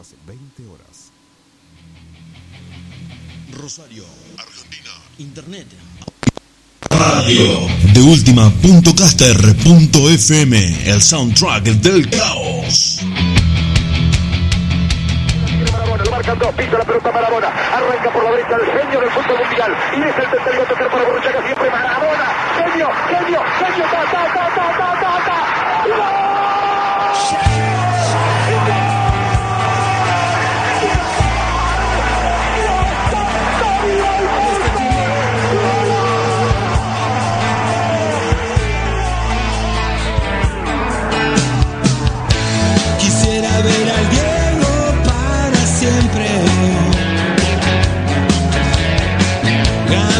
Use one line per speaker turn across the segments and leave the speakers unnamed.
las 20 horas.
Rosario, Argentina.
Internet.
Radio de última punto caster punto FM, el soundtrack del caos.
Marabona, lo marcan dos, pisa la pelota Marabona, arranca por la derecha el genio del fútbol mundial, y es el tercero a tocar para Borruchaga siempre Marabona, genio, genio, genio, ta, ta, ta, ta, ta, ta, ta,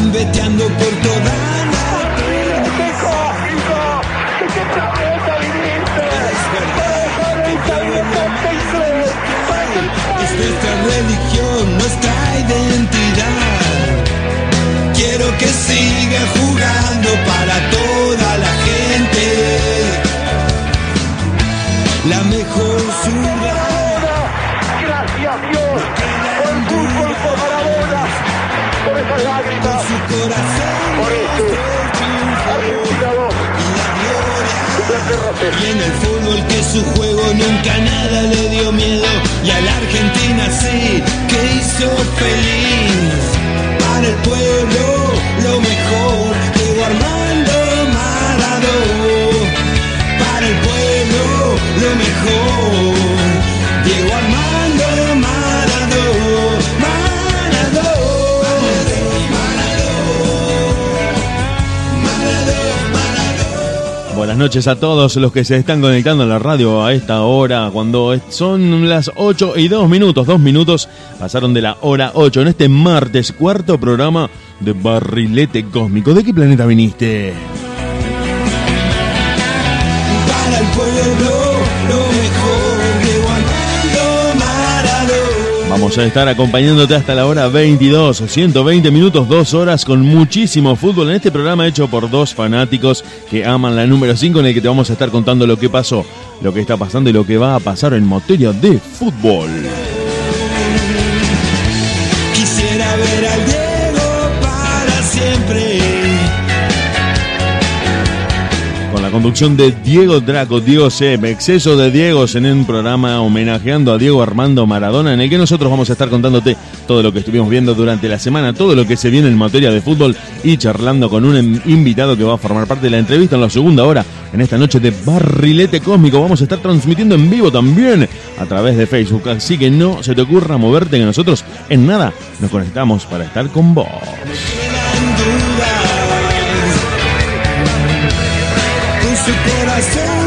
Gambeteando por toda la
¡Hijo, hijo! ¡Que qué! ¡Planeta viniste!
Es nuestra religión, nuestra identidad. Quiero que siga jugando para toda en el fútbol que su juego nunca nada le dio miedo. Y a la Argentina sí que hizo feliz. Para el pueblo lo mejor Diego Armando Maradona. Para el pueblo lo mejor. Diego
Buenas noches a todos los que se están conectando a la radio a esta hora, cuando son las 8 y 2 minutos, 2 minutos pasaron de la hora 8 en este martes, cuarto programa de Barrilete Cósmico. ¿De qué planeta viniste? Vamos a estar acompañándote hasta la hora 22, 120 minutos, 2 horas con muchísimo fútbol en este programa hecho por dos fanáticos que aman la número 5 en el que te vamos a estar contando lo que pasó, lo que está pasando y lo que va a pasar en materia de fútbol. Conducción de Diego Draco, Diego Seb, exceso de Diegos en un programa homenajeando a Diego Armando Maradona, en el que nosotros vamos a estar contándote todo lo que estuvimos viendo durante la semana, todo lo que se viene en materia de fútbol y charlando con un invitado que va a formar parte de la entrevista en la segunda hora, en esta noche de Barrilete Cósmico. Vamos a estar transmitiendo en vivo también a través de Facebook, así que no se te ocurra moverte, que nosotros en nada nos conectamos para estar con vos.
Con su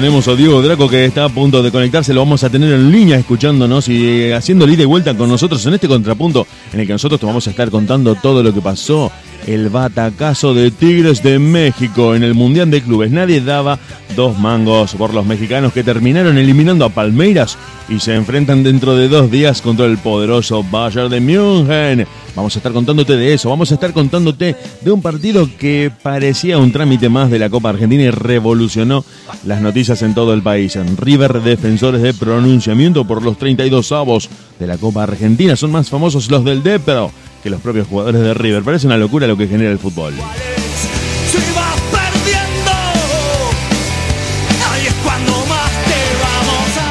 tenemos a Diego Draco que está a punto de conectarse, lo vamos a tener en línea escuchándonos y eh, haciendo ida y vuelta con nosotros en este contrapunto en el que nosotros te vamos a estar contando todo lo que pasó. El batacazo de Tigres de México en el Mundial de Clubes. Nadie daba dos mangos por los mexicanos que terminaron eliminando a Palmeiras y se enfrentan dentro de dos días contra el poderoso Bayern de München. Vamos a estar contándote de eso, vamos a estar contándote de un partido que parecía un trámite más de la Copa Argentina y revolucionó las noticias en todo el país. En River, defensores de pronunciamiento por los 32 avos de la Copa Argentina. Son más famosos los del Depro que los propios jugadores de River. Parece una locura lo que genera el fútbol.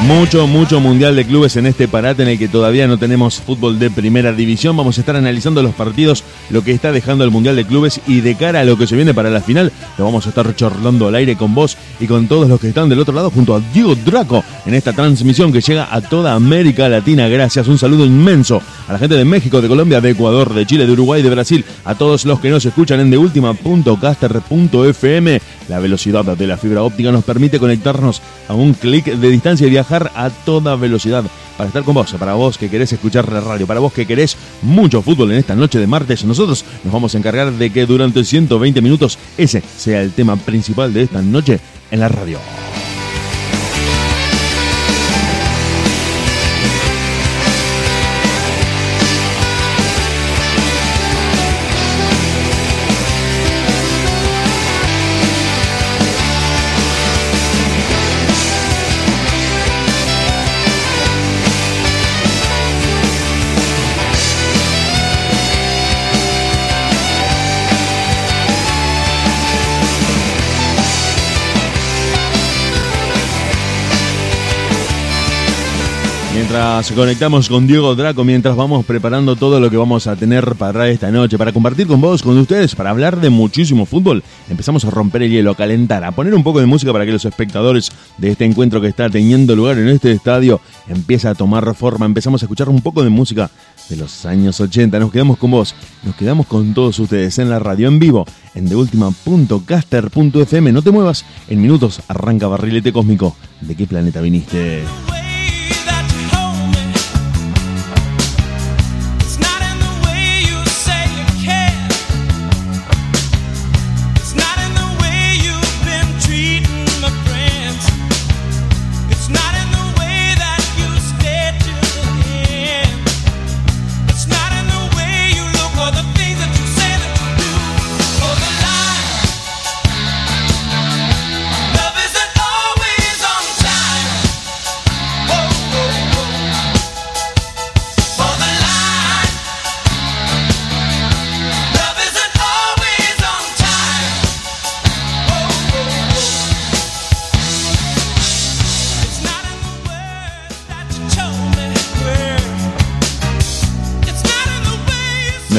Mucho, mucho mundial de clubes en este parate en el que todavía no tenemos fútbol de primera división. Vamos a estar analizando los partidos, lo que está dejando el mundial de clubes y de cara a lo que se viene para la final, lo vamos a estar chorlando al aire con vos y con todos los que están del otro lado junto a Diego Draco en esta transmisión que llega a toda América Latina. Gracias, un saludo inmenso a la gente de México, de Colombia, de Ecuador, de Chile, de Uruguay, de Brasil, a todos los que nos escuchan en deultima.caster.fm. La velocidad de la fibra óptica nos permite conectarnos a un clic de distancia y viajar a toda velocidad para estar con vos, para vos que querés escuchar la radio, para vos que querés mucho fútbol en esta noche de martes. Nosotros nos vamos a encargar de que durante 120 minutos ese sea el tema principal de esta noche en la radio. Mientras conectamos con Diego Draco, mientras vamos preparando todo lo que vamos a tener para esta noche, para compartir con vos, con ustedes, para hablar de muchísimo fútbol, empezamos a romper el hielo, a calentar, a poner un poco de música para que los espectadores de este encuentro que está teniendo lugar en este estadio empiece a tomar forma. Empezamos a escuchar un poco de música de los años 80. Nos quedamos con vos, nos quedamos con todos ustedes en la radio en vivo, en deultima.caster.fm. No te muevas, en minutos arranca Barrilete Cósmico. ¿De qué planeta viniste?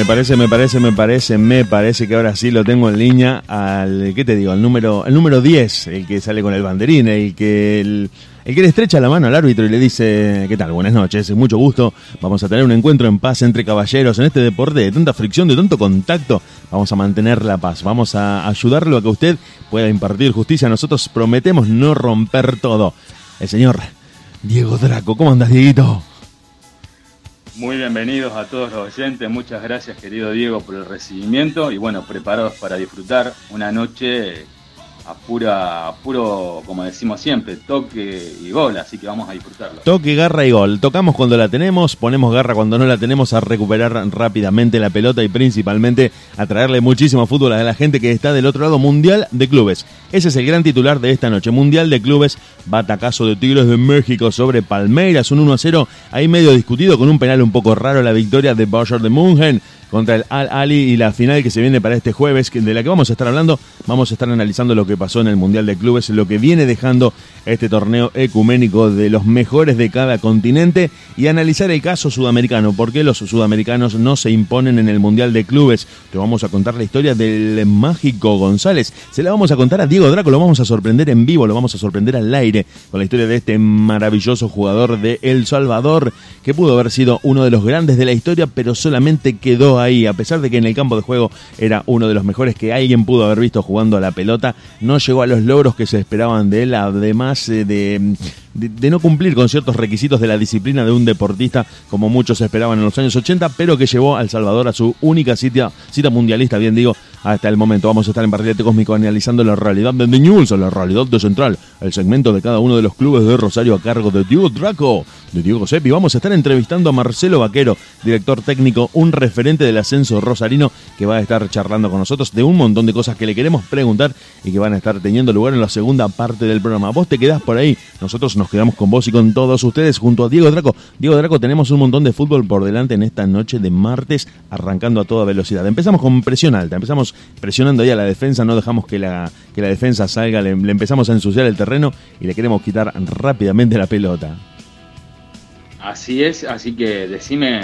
Parece, me parece, me parece, me parece que ahora sí lo tengo en línea al, ¿qué te digo? El número, el número 10, el que sale con el banderín, el que, el, el que le estrecha la mano al árbitro y le dice, ¿qué tal? Buenas noches, mucho gusto. Vamos a tener un encuentro en paz entre caballeros en este deporte de tanta fricción, de tanto contacto. Vamos a mantener la paz, vamos a ayudarlo a que usted pueda impartir justicia. Nosotros prometemos no romper todo. El señor Diego Draco, ¿cómo andas, Dieguito?
Muy bienvenidos a todos los oyentes, muchas gracias querido Diego por el recibimiento y bueno, preparados para disfrutar una noche a pura, puro, como decimos siempre, toque y gol, así que vamos a disfrutarlo.
Toque, garra y gol. Tocamos cuando la tenemos, ponemos garra cuando no la tenemos a recuperar rápidamente la pelota y principalmente a traerle muchísimo fútbol a la gente que está del otro lado, Mundial de Clubes. Ese es el gran titular de esta noche. Mundial de Clubes, batacazo de Tigres de México sobre Palmeiras, un 1 a 0, ahí medio discutido con un penal un poco raro la victoria de Bayern de München contra el Al Ali y la final que se viene para este jueves, de la que vamos a estar hablando, vamos a estar analizando lo que pasó en el Mundial de Clubes, lo que viene dejando este torneo ecuménico de los mejores de cada continente y analizar el caso sudamericano, por qué los sudamericanos no se imponen en el Mundial de Clubes. Te vamos a contar la historia del mágico González, se la vamos a contar a Diego Draco, lo vamos a sorprender en vivo, lo vamos a sorprender al aire con la historia de este maravilloso jugador de El Salvador, que pudo haber sido uno de los grandes de la historia, pero solamente quedó ahí, a pesar de que en el campo de juego era uno de los mejores que alguien pudo haber visto jugando a la pelota, no llegó a los logros que se esperaban de él, además eh, de, de, de no cumplir con ciertos requisitos de la disciplina de un deportista, como muchos esperaban en los años 80, pero que llevó a El Salvador a su única cita, cita mundialista, bien digo, hasta el momento. Vamos a estar en Barrilete Cósmico analizando la realidad de News, la realidad de Central, el segmento de cada uno de los clubes de Rosario a cargo de Diego Draco, de Diego Seppi. Vamos a estar entrevistando a Marcelo Vaquero, director técnico, un referente del ascenso rosarino, que va a estar charlando con nosotros de un montón de cosas que le queremos preguntar y que van a estar teniendo lugar en la segunda parte del programa. Vos te quedás por ahí, Nosotros nos quedamos con vos y con todos ustedes junto a Diego Draco. Diego Draco, tenemos un montón de fútbol por delante en esta noche de martes, arrancando a toda velocidad. Empezamos con presión alta, empezamos presionando ahí a la defensa, no dejamos que la, que la defensa salga, le, le empezamos a ensuciar el terreno y le queremos quitar rápidamente la pelota.
Así es, así que decime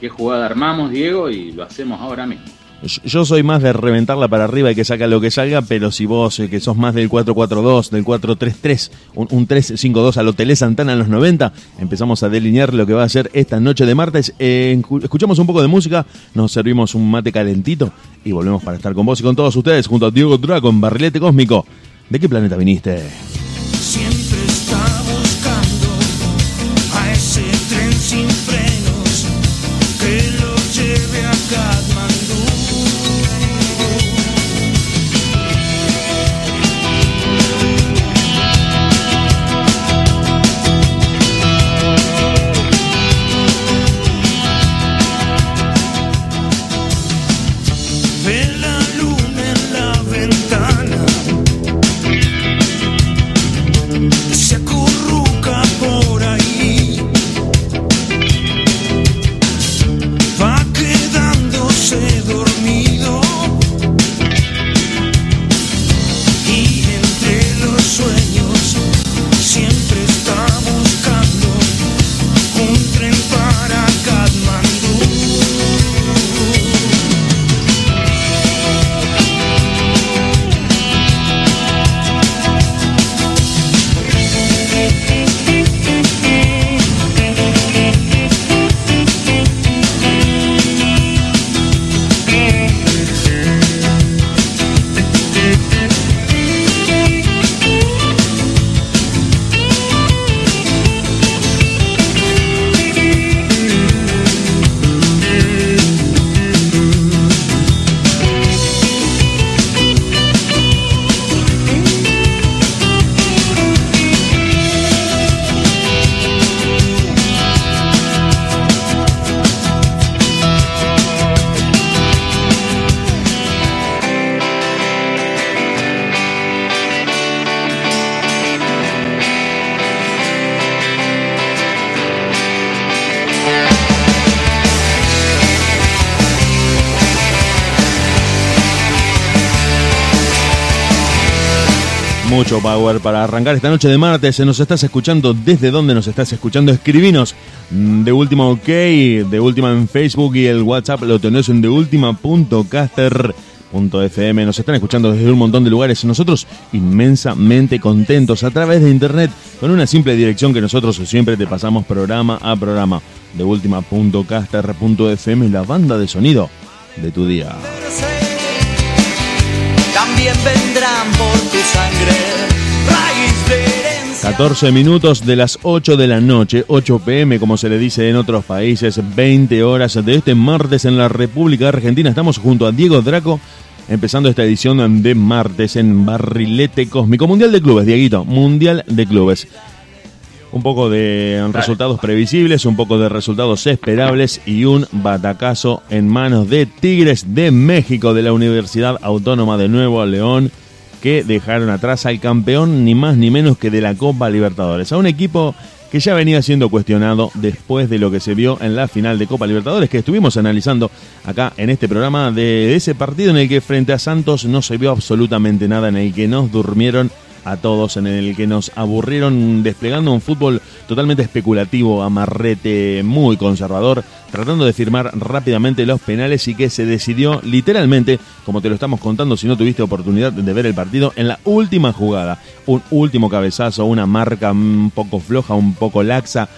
qué jugada armamos, Diego, y lo hacemos ahora mismo.
Yo- soy más de reventarla para arriba y que saca lo que salga, pero si vos eh, que sos más del 4-4-2, del 4-3-3, un, un 3-5-2 al Hotel Santana en los 90, empezamos a delinear lo que va a ser esta noche de martes. Eh, escu- escuchamos un poco de música, nos servimos un mate calentito y volvemos para estar con vos y con todos ustedes junto a Diego Draco en Barrilete Cósmico. ¿De qué planeta viniste?
Para
arrancar esta noche de martes. Nos estás escuchando. ¿Desde dónde nos estás escuchando? Escribinos mm, de última OK, de última en Facebook y el WhatsApp lo tenés en deultima.caster.fm. Nos están escuchando desde un montón de lugares. Nosotros inmensamente contentos a través de internet con una simple dirección que nosotros siempre te pasamos programa a programa. De última.caster.fm, la banda de sonido de tu día.
También vendrán por tu sangre.
14 minutos de las 8 de la noche, 8 pm como se le dice en otros países, 20 horas de este martes en la República Argentina. Estamos junto a Diego Draco empezando esta edición de martes en Barrilete Cósmico. Mundial de Clubes, Dieguito, Mundial de Clubes. Un poco de resultados previsibles, un poco de resultados esperables y un batacazo en manos de Tigres de México de la Universidad Autónoma de Nuevo León que dejaron atrás al campeón ni más ni menos que de la Copa Libertadores. A un equipo que ya venía siendo cuestionado después de lo que se vio en la final de Copa Libertadores que estuvimos analizando acá en este programa de ese partido en el que frente a Santos no se vio absolutamente nada, en el que nos durmieron a todos, en el que nos aburrieron desplegando un fútbol totalmente especulativo, amarrete, muy conservador, tratando de firmar rápidamente los penales y que se decidió literalmente, como te lo estamos contando si no tuviste oportunidad de ver el partido, en la última jugada. Un último cabezazo, una marca un poco floja, un poco laxa,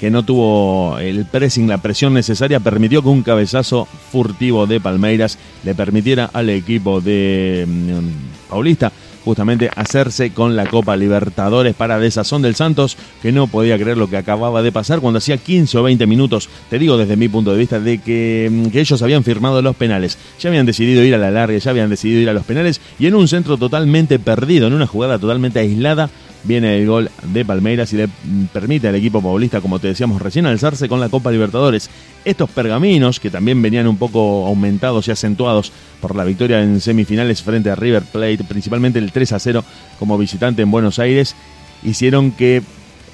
que no tuvo el pressing, la presión necesaria, permitió que un cabezazo furtivo de Palmeiras le permitiera al equipo de mm, Paulista justamente hacerse con la Copa Libertadores para desazón del Santos, que no podía creer lo que acababa de pasar cuando hacía 15 o 20 minutos, te digo desde mi punto de vista, de que, mm, que ellos habían firmado los penales, ya habían decidido ir a la larga, ya habían decidido ir a los penales, y en un centro totalmente perdido, en una jugada totalmente aislada, viene el gol de Palmeiras y le permite al equipo paulista, como te decíamos recién, alzarse con la Copa Libertadores. Estos pergaminos, que también venían un poco aumentados y acentuados por la victoria en semifinales frente a River Plate, principalmente el 3 a 0 como visitante en Buenos Aires, hicieron que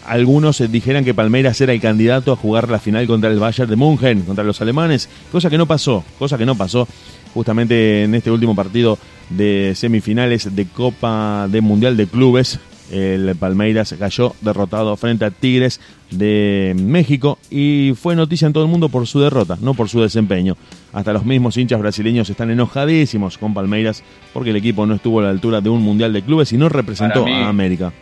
algunos eh, dijeran que Palmeiras era el candidato a jugar la final contra el Bayern de München, contra los alemanes, cosa que no pasó, cosa que no pasó justamente en este último partido de semifinales de Copa de Mundial de Clubes. El Palmeiras cayó derrotado frente a Tigres de México y fue noticia en todo el mundo por su derrota, no por su desempeño. Hasta los mismos hinchas brasileños están enojadísimos con Palmeiras porque el equipo no estuvo a la altura de un Mundial de Clubes y no representó
mí-
a América.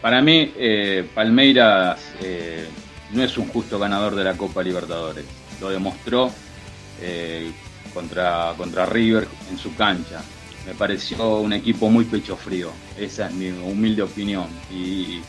Para mí, eh, Palmeiras eh, no es un justo ganador de la Copa Libertadores. Lo demostró eh, contra, contra River en su cancha. Me pareció un equipo muy pecho frío. Esa es mi humilde opinión. Y,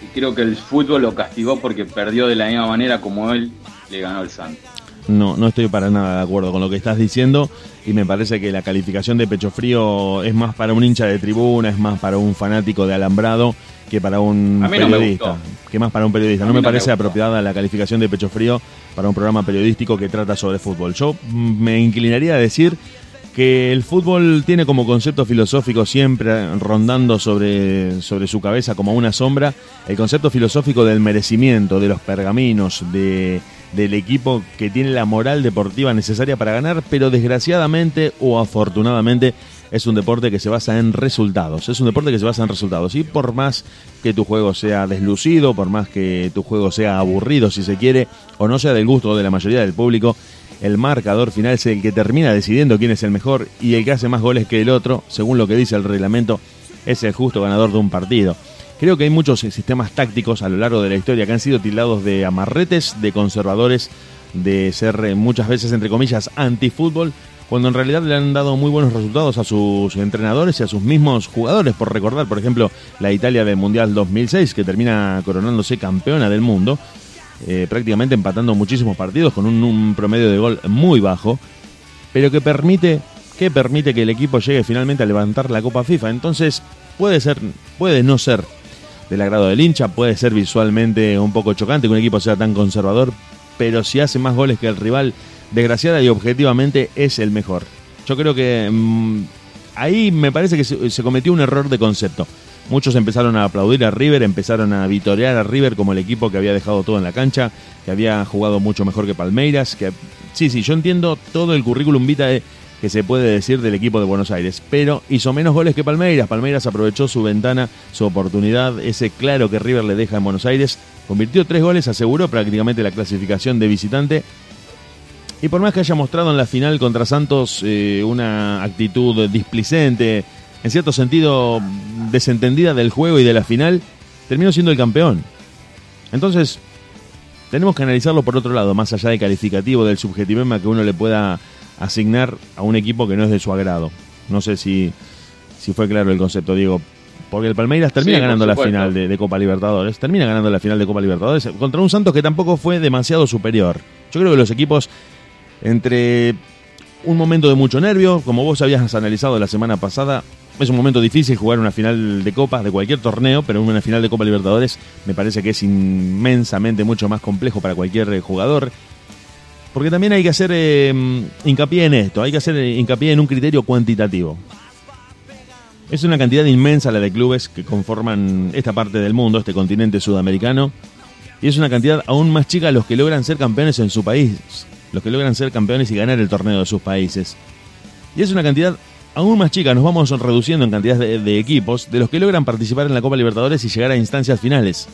y creo que el fútbol lo castigó porque perdió de la misma manera como él le ganó al Santos.
No, no estoy para nada de acuerdo con lo que estás diciendo y me parece que la calificación de pecho frío es más para un hincha de tribuna, es más para un fanático de alambrado que para un
no
periodista. que más para un periodista. No me
no me
parece apropiada la calificación de pecho frío para un programa periodístico que trata sobre fútbol. Yo mm, me inclinaría a decir que el fútbol tiene como concepto filosófico siempre rondando sobre, sobre su cabeza como una sombra el concepto filosófico del merecimiento, de los pergaminos, de, del equipo que tiene la moral deportiva necesaria para ganar, pero desgraciadamente o afortunadamente es un deporte que se basa en resultados. Es un deporte que se basa en resultados. Y por más que tu juego sea deslucido, por más que tu juego sea aburrido, si se quiere, o no sea del gusto de la mayoría del público, el marcador final es el que termina decidiendo quién es el mejor y el que hace más goles que el otro, según lo que dice el reglamento, es el justo ganador de un partido. Creo que hay muchos sistemas tácticos a lo largo de la historia que han sido tildados de amarretes, de conservadores, de ser eh, muchas veces, entre comillas, antifútbol, cuando en realidad le han dado muy buenos resultados a sus entrenadores y a sus mismos jugadores. Por recordar, por ejemplo, la Italia del Mundial 2006, que termina coronándose campeona del mundo, eh, prácticamente empatando muchísimos partidos con un, promedio de gol muy bajo, pero que permite, que permite que el equipo llegue finalmente a levantar la Copa FIFA. Entonces, puede ser, puede no ser del agrado del hincha, puede ser visualmente un poco chocante que un equipo sea tan conservador, pero si hace más goles que el rival, desgraciada y objetivamente es el mejor. Yo creo que mm, ahí me parece que se cometió un error de concepto. Muchos empezaron a aplaudir a River, empezaron a vitorear a River como el equipo que había dejado todo en la cancha, que había jugado mucho mejor que Palmeiras, que sí, sí, yo entiendo todo el currículum vitae que se puede decir del equipo de Buenos Aires, pero hizo menos goles que Palmeiras. Palmeiras aprovechó su ventana, su oportunidad, ese claro que River le deja en Buenos Aires, convirtió tres goles, aseguró prácticamente la clasificación de visitante. Y por más que haya mostrado en la final contra Santos eh, una actitud displicente, en cierto sentido desentendida del juego y de la final, terminó siendo el campeón. Entonces, tenemos que analizarlo por otro lado, más allá del calificativo, del subjetivema que uno le pueda asignar a un equipo que no es de su agrado. No sé si, si fue claro el concepto, Diego. Porque el Palmeiras termina
Sí,
ganando la final de, de Copa Libertadores, termina ganando la final de Copa Libertadores contra un Santos que tampoco fue demasiado superior. Yo creo que los equipos, entre un momento de mucho nervio, como vos habías analizado la semana pasada, es un momento difícil jugar una final de Copa, de cualquier torneo, pero una final de Copa Libertadores me parece que es inmensamente mucho más complejo para cualquier eh, jugador. Porque también hay que hacer eh, hincapié en esto, hay que hacer eh, hincapié en un criterio cuantitativo. Es una cantidad inmensa la de clubes que conforman esta parte del mundo, este continente sudamericano, y es una cantidad aún más chica los que logran ser campeones en su país, los que logran ser campeones y ganar el torneo de sus países. Y es una cantidad aún más chica, nos vamos reduciendo en cantidad de, equipos, de los que logran participar en la Copa Libertadores y llegar a instancias finales.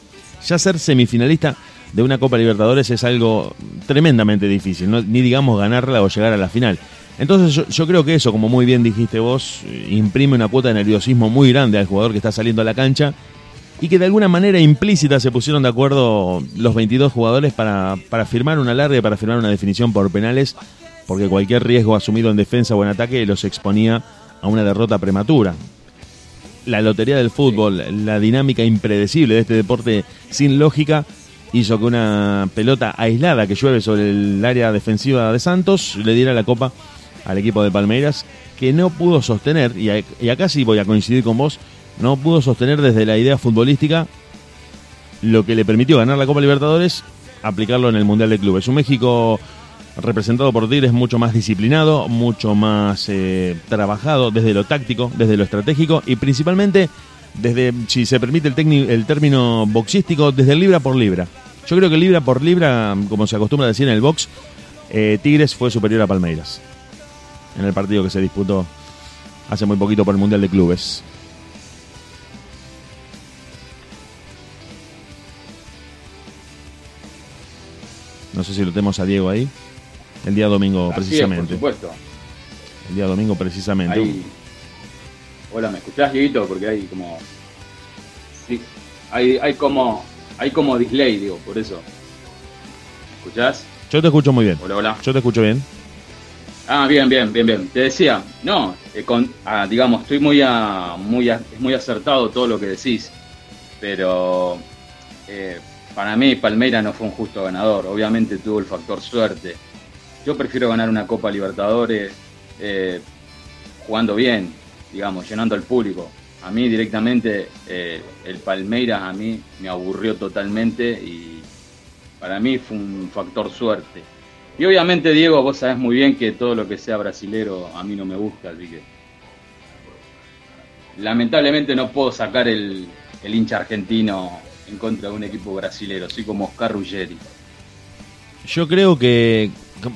Ya ser semifinalista de una Copa Libertadores es algo tremendamente difícil, ni digamos ganarla o llegar a la final. Entonces yo, creo que eso, como muy bien dijiste vos, imprime una cuota de nerviosismo muy grande al jugador que está saliendo a la cancha y que de alguna manera implícita se pusieron de acuerdo los 22 jugadores para, para firmar una larga y para firmar una definición por penales, porque cualquier riesgo asumido en defensa o en ataque los exponía a una derrota prematura. La lotería del fútbol, la dinámica impredecible de este deporte sin lógica, hizo que una pelota aislada que llueve sobre el área defensiva de Santos le diera la copa al equipo de Palmeiras, que no pudo sostener, y, acá sí voy a coincidir con vos, no pudo sostener desde la idea futbolística lo que le permitió ganar la Copa Libertadores, aplicarlo en el Mundial de Clubes. Un México representado por Tigres mucho más disciplinado, mucho más eh, trabajado desde lo táctico, desde lo estratégico y principalmente desde, si se permite el, término boxístico, desde libra por libra. Yo creo que libra por libra, como se acostumbra a decir en el box, eh, Tigres fue superior a Palmeiras en el partido que se disputó hace muy poquito por el Mundial de Clubes. No sé si lo tenemos a Diego ahí. El día domingo,
Así es,
precisamente.
por supuesto.
el día domingo, precisamente.
Ahí- Hola, ¿me escuchás, Dieguito? Porque hay como. Sí, hay, hay como. Hay como display, digo, por eso. ¿Me escuchás?
Yo te escucho muy bien.
Hola, hola.
Yo te escucho bien.
Ah, bien, bien, bien, bien. Te decía, no, eh, con, ah, digamos, estoy muy, a, muy, a- es muy acertado todo lo que decís, pero eh, para mí Palmeira no fue un justo ganador. Obviamente tuvo el factor suerte. Yo prefiero ganar una Copa Libertadores eh, jugando bien, digamos, llenando al público. A mí directamente eh, el Palmeiras a mí me aburrió totalmente y para mí fue un factor suerte. Y obviamente, Diego, vos sabés muy bien que todo lo que sea brasilero a mí no me gusta, así que. Lamentablemente no puedo sacar el, el hincha argentino en contra de un equipo brasilero, soy como Oscar Ruggeri.
Yo creo que,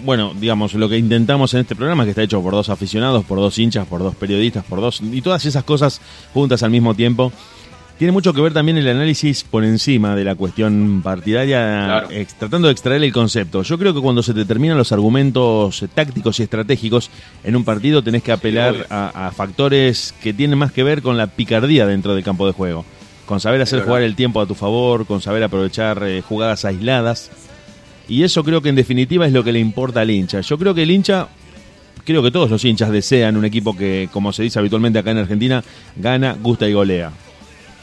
bueno, digamos, lo que intentamos en este programa, que está hecho por dos aficionados, por dos hinchas, por dos periodistas, por dos. y todas esas cosas juntas al mismo tiempo. Tiene mucho que ver también el análisis por encima de la cuestión partidaria,
Claro.
ex- tratando de extraer el concepto. Yo creo que cuando se determinan los argumentos tácticos y estratégicos en un partido, tenés que apelar a, a factores que tienen más que ver con la picardía dentro del campo de juego. Con saber hacer jugar el tiempo a tu favor, con saber aprovechar eh, jugadas aisladas. Y eso creo que en definitiva es lo que le importa al hincha. Yo creo que el hincha, creo que todos los hinchas desean un equipo que, como se dice habitualmente acá en Argentina, gana, gusta y golea.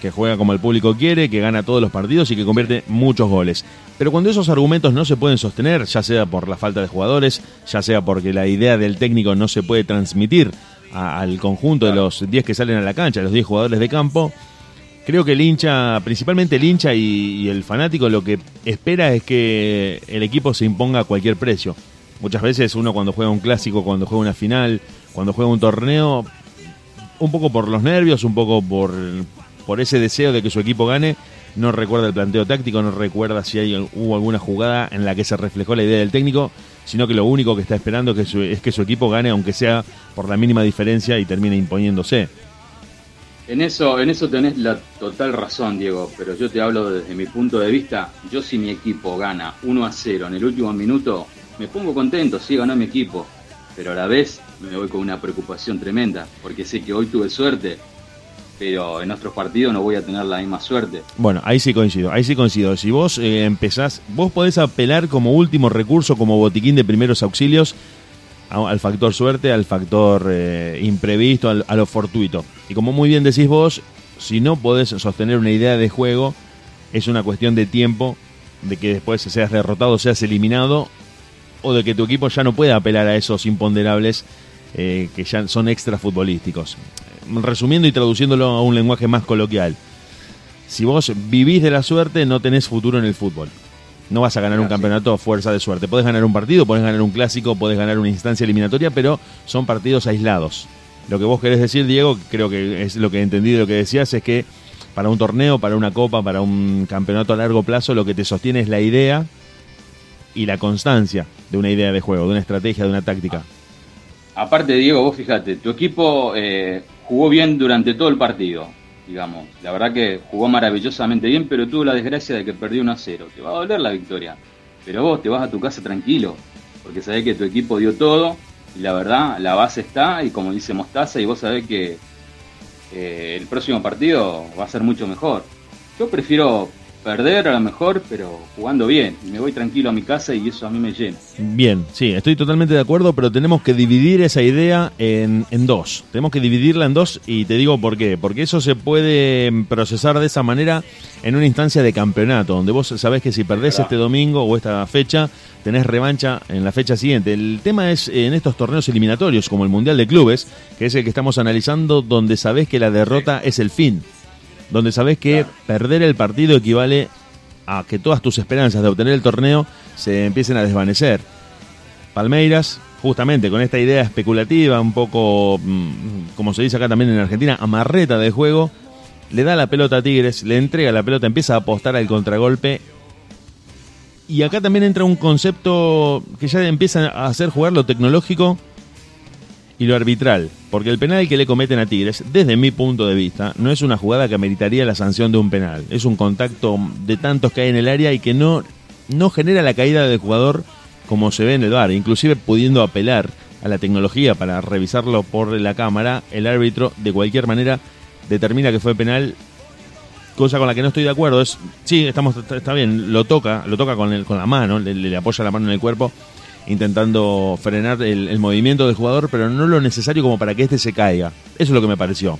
Que juega como el público quiere, que gana todos los partidos y que convierte muchos goles. Pero cuando esos argumentos no se pueden sostener, ya sea por la falta de jugadores, ya sea porque la idea del técnico no se puede transmitir a- al conjunto de los 10 que salen a la cancha, los 10 jugadores de campo, Creo que el hincha, principalmente el hincha y, el fanático, lo que espera es que el equipo se imponga a cualquier precio. Muchas veces uno cuando juega un clásico, cuando juega una final, cuando juega un torneo, un poco por los nervios, un poco por, por ese deseo de que su equipo gane, no recuerda el planteo táctico, no recuerda si hay, hubo alguna jugada en la que se reflejó la idea del técnico, sino que lo único que está esperando que su- es que su equipo gane, aunque sea por la mínima diferencia y termine imponiéndose.
En eso, en eso tenés la total razón, Diego, pero yo te hablo desde mi punto de vista. Yo si mi equipo gana 1 a 0 en el último minuto, me pongo contento, sí ganó mi equipo, pero a la vez me voy con una preocupación tremenda, porque sé que hoy tuve suerte, pero en otros partidos no voy a tener la misma suerte.
Bueno, ahí sí coincido, ahí sí coincido. Si vos eh, empezás, vos podés apelar como último recurso, como botiquín de primeros auxilios, al factor suerte, al factor eh, imprevisto, al- a lo fortuito. Y como muy bien decís vos, si no podés sostener una idea de juego, es una cuestión de tiempo, de que después seas derrotado, seas eliminado, o de que tu equipo ya no pueda apelar a esos imponderables eh, que ya son extra futbolísticos. Resumiendo y traduciéndolo a un lenguaje más coloquial, si vos vivís de la suerte, no tenés futuro en el fútbol. No vas a ganar un campeonato a fuerza de suerte. Podés ganar un partido, podés ganar un clásico, podés ganar una instancia eliminatoria, pero son partidos aislados. Lo que vos querés decir, Diego, creo que es lo que entendí de lo que decías, es que para un torneo, para una copa, para un campeonato a largo plazo, lo que te sostiene es la idea y la constancia de una idea de juego, de una estrategia, de una táctica.
Aparte, Diego, vos fíjate, tu equipo eh, jugó bien durante todo el partido, digamos. La verdad que jugó maravillosamente bien, pero tuvo la desgracia de que perdió 1 a 0. Te va a doler la victoria, pero vos te vas a tu casa tranquilo, porque sabés que tu equipo dio todo y la verdad, la base está y como dice Mostaza, y vos sabés que eh, el próximo partido va a ser mucho mejor. Yo prefiero perder a lo mejor, pero jugando bien. Y me voy tranquilo a mi casa y eso a mí me llena.
Bien, sí, estoy totalmente de acuerdo, pero tenemos que dividir esa idea en, en dos. Tenemos que dividirla en dos y te digo por qué. Porque eso se puede procesar de esa manera en una instancia de campeonato, donde vos sabés que si perdés este domingo o esta fecha, tenés revancha en la fecha siguiente. El tema es eh, en estos torneos eliminatorios, como el Mundial de Clubes, que es el que estamos analizando, donde sabés que la derrota es el fin. Donde sabés que perder el partido equivale a que todas tus esperanzas de obtener el torneo se empiecen a desvanecer. Palmeiras, justamente con esta idea especulativa, un poco, mm, como se dice acá también en Argentina, amarreta de juego, le da la pelota a Tigres, le entrega la pelota, empieza a apostar al contragolpe. Y acá también entra un concepto que ya empieza a hacer jugar lo tecnológico y lo arbitral. Porque el penal que le cometen a Tigres, desde mi punto de vista, no es una jugada que ameritaría la sanción de un penal. Es un contacto de tantos que hay en el área y que no, no genera la caída del jugador como se ve en el bar. Inclusive pudiendo apelar a la tecnología para revisarlo por la cámara, el árbitro de cualquier manera determina que fue penal cosa con la que no estoy de acuerdo es sí estamos está bien lo toca lo toca con el, con la mano le, le apoya la mano en el cuerpo intentando frenar el, el movimiento del jugador pero no lo necesario como para que este se caiga eso es lo que me pareció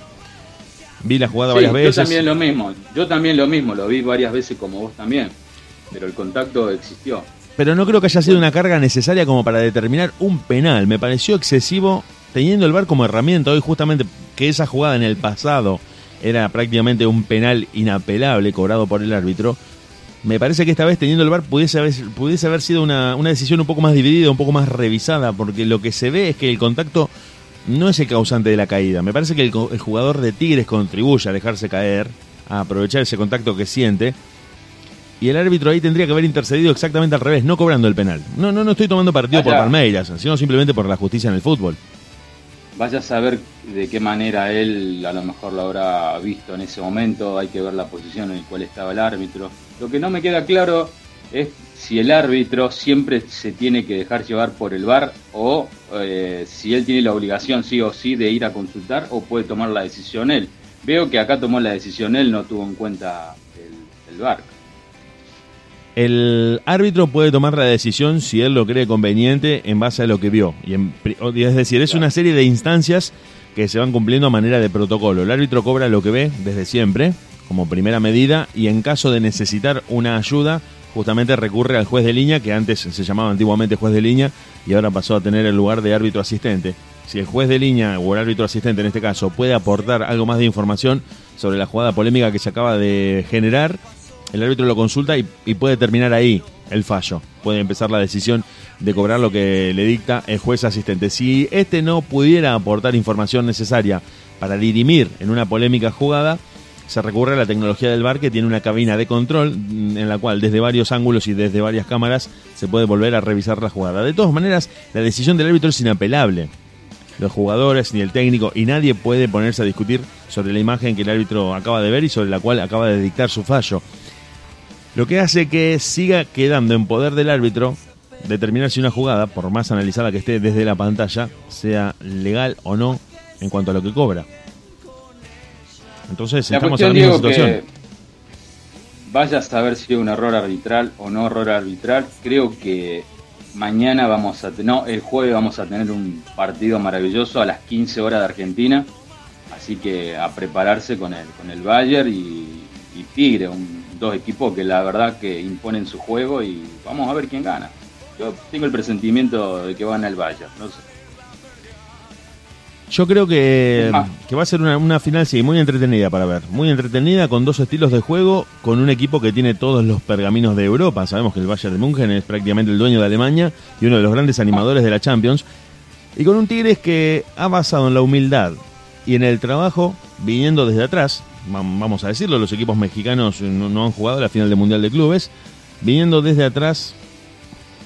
vi la jugada
Sí,
varias
yo
veces
también lo mismo, yo también lo mismo, lo vi varias veces como vos también, pero el contacto existió.
pero no creo que haya sido una carga necesaria como para determinar un penal. Me pareció excesivo teniendo el VAR como herramienta. Hoy justamente que esa jugada en el pasado era prácticamente un penal inapelable cobrado por el árbitro. Me parece que esta vez teniendo el VAR pudiese haber, pudiese haber sido una, una decisión un poco más dividida, un poco más revisada, porque lo que se ve es que el contacto no es el causante de la caída. Me parece que el, el jugador de Tigres contribuye a dejarse caer, a aprovechar ese contacto que siente. Y el árbitro ahí tendría que haber intercedido exactamente al revés, no cobrando el penal. No, no, no estoy tomando partido por. Palmeiras, sino simplemente por la justicia en el fútbol.
Vaya a saber de qué manera él a lo mejor lo habrá visto en ese momento, hay que ver la posición en la cual estaba el árbitro. Lo que no me queda claro es si el árbitro siempre se tiene que dejar llevar por el VAR o eh, si él tiene la obligación sí o sí de ir a consultar o puede tomar la decisión él. Veo que acá tomó la decisión él, no tuvo en cuenta el, el.
El árbitro puede tomar la decisión si él lo cree conveniente en base a lo que vio. Y en es decir, es una serie de instancias que se van cumpliendo a manera de protocolo. El árbitro cobra lo que ve desde siempre, como primera medida, y en caso de necesitar una ayuda, justamente recurre al juez de línea, que antes se llamaba antiguamente juez de línea, y ahora pasó a tener el lugar de árbitro asistente. Si el juez de línea o el árbitro asistente en este caso puede aportar algo más de información sobre la jugada polémica que se acaba de generar, el árbitro lo consulta y, puede terminar ahí el fallo. Puede empezar la decisión de cobrar lo que le dicta el juez asistente. Si este no pudiera aportar información necesaria para dirimir en una polémica jugada, se recurre a la tecnología del VAR que tiene una cabina de control en la cual desde varios ángulos y desde varias cámaras se puede volver a revisar la jugada. De todas maneras, la decisión del árbitro es inapelable. Los jugadores ni el técnico y nadie puede ponerse a discutir sobre la imagen que el árbitro acaba de ver y sobre la cual acaba de dictar su fallo. Lo que hace que siga quedando en poder del árbitro determinar si una jugada, por más analizada que esté desde la pantalla, sea legal o no en cuanto a lo que cobra. Entonces
La
estamos en la misma situación.
vaya a saber si es un error arbitral o no error arbitral. Creo que mañana vamos a tener, no, el jueves vamos a tener un partido maravilloso a las 15 horas de Argentina. Así que a prepararse con el, con el Bayern y, y Tigre, un- dos equipos que la verdad que imponen su juego y vamos a ver quién gana. Yo tengo el presentimiento de que gana el Bayern. No sé.
Yo creo que,
Ah.
que va a ser una, una final, sí, muy entretenida para ver. Muy entretenida, con dos estilos de juego, con un equipo que tiene todos los pergaminos de Europa. Sabemos que el Bayern de München es prácticamente el dueño de Alemania y uno de los grandes animadores de la Champions. Y con un Tigres que ha basado en la humildad y en el trabajo, viniendo desde atrás, vamos a decirlo, los equipos mexicanos no, han jugado la final del Mundial de Clubes, viniendo desde atrás,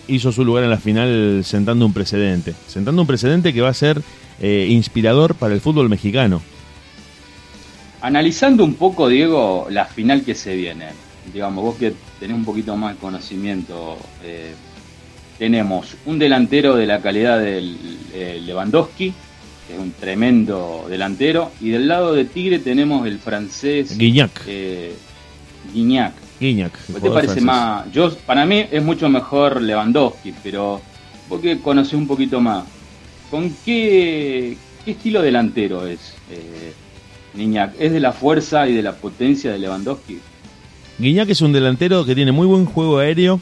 hizo su lugar en la final sentando un precedente. Sentando un precedente que va a ser eh, inspirador para el fútbol mexicano.
Analizando un poco, Diego, la final que se viene, digamos, vos que tenés un poquito más de conocimiento, eh, tenemos un delantero de la calidad del eh, Lewandowski, que es un tremendo delantero, y del lado de Tigre tenemos el francés
Guignac.
eh, Guignac.
Guignac.
¿Qué te parece
francés.
más? Yo, para mí es mucho mejor Lewandowski, pero vos que conocés un poquito más, ¿con qué, qué estilo delantero es eh, Guignac? ¿Es de la fuerza y de la potencia de Lewandowski?
Guiñac es un delantero que tiene muy buen juego aéreo.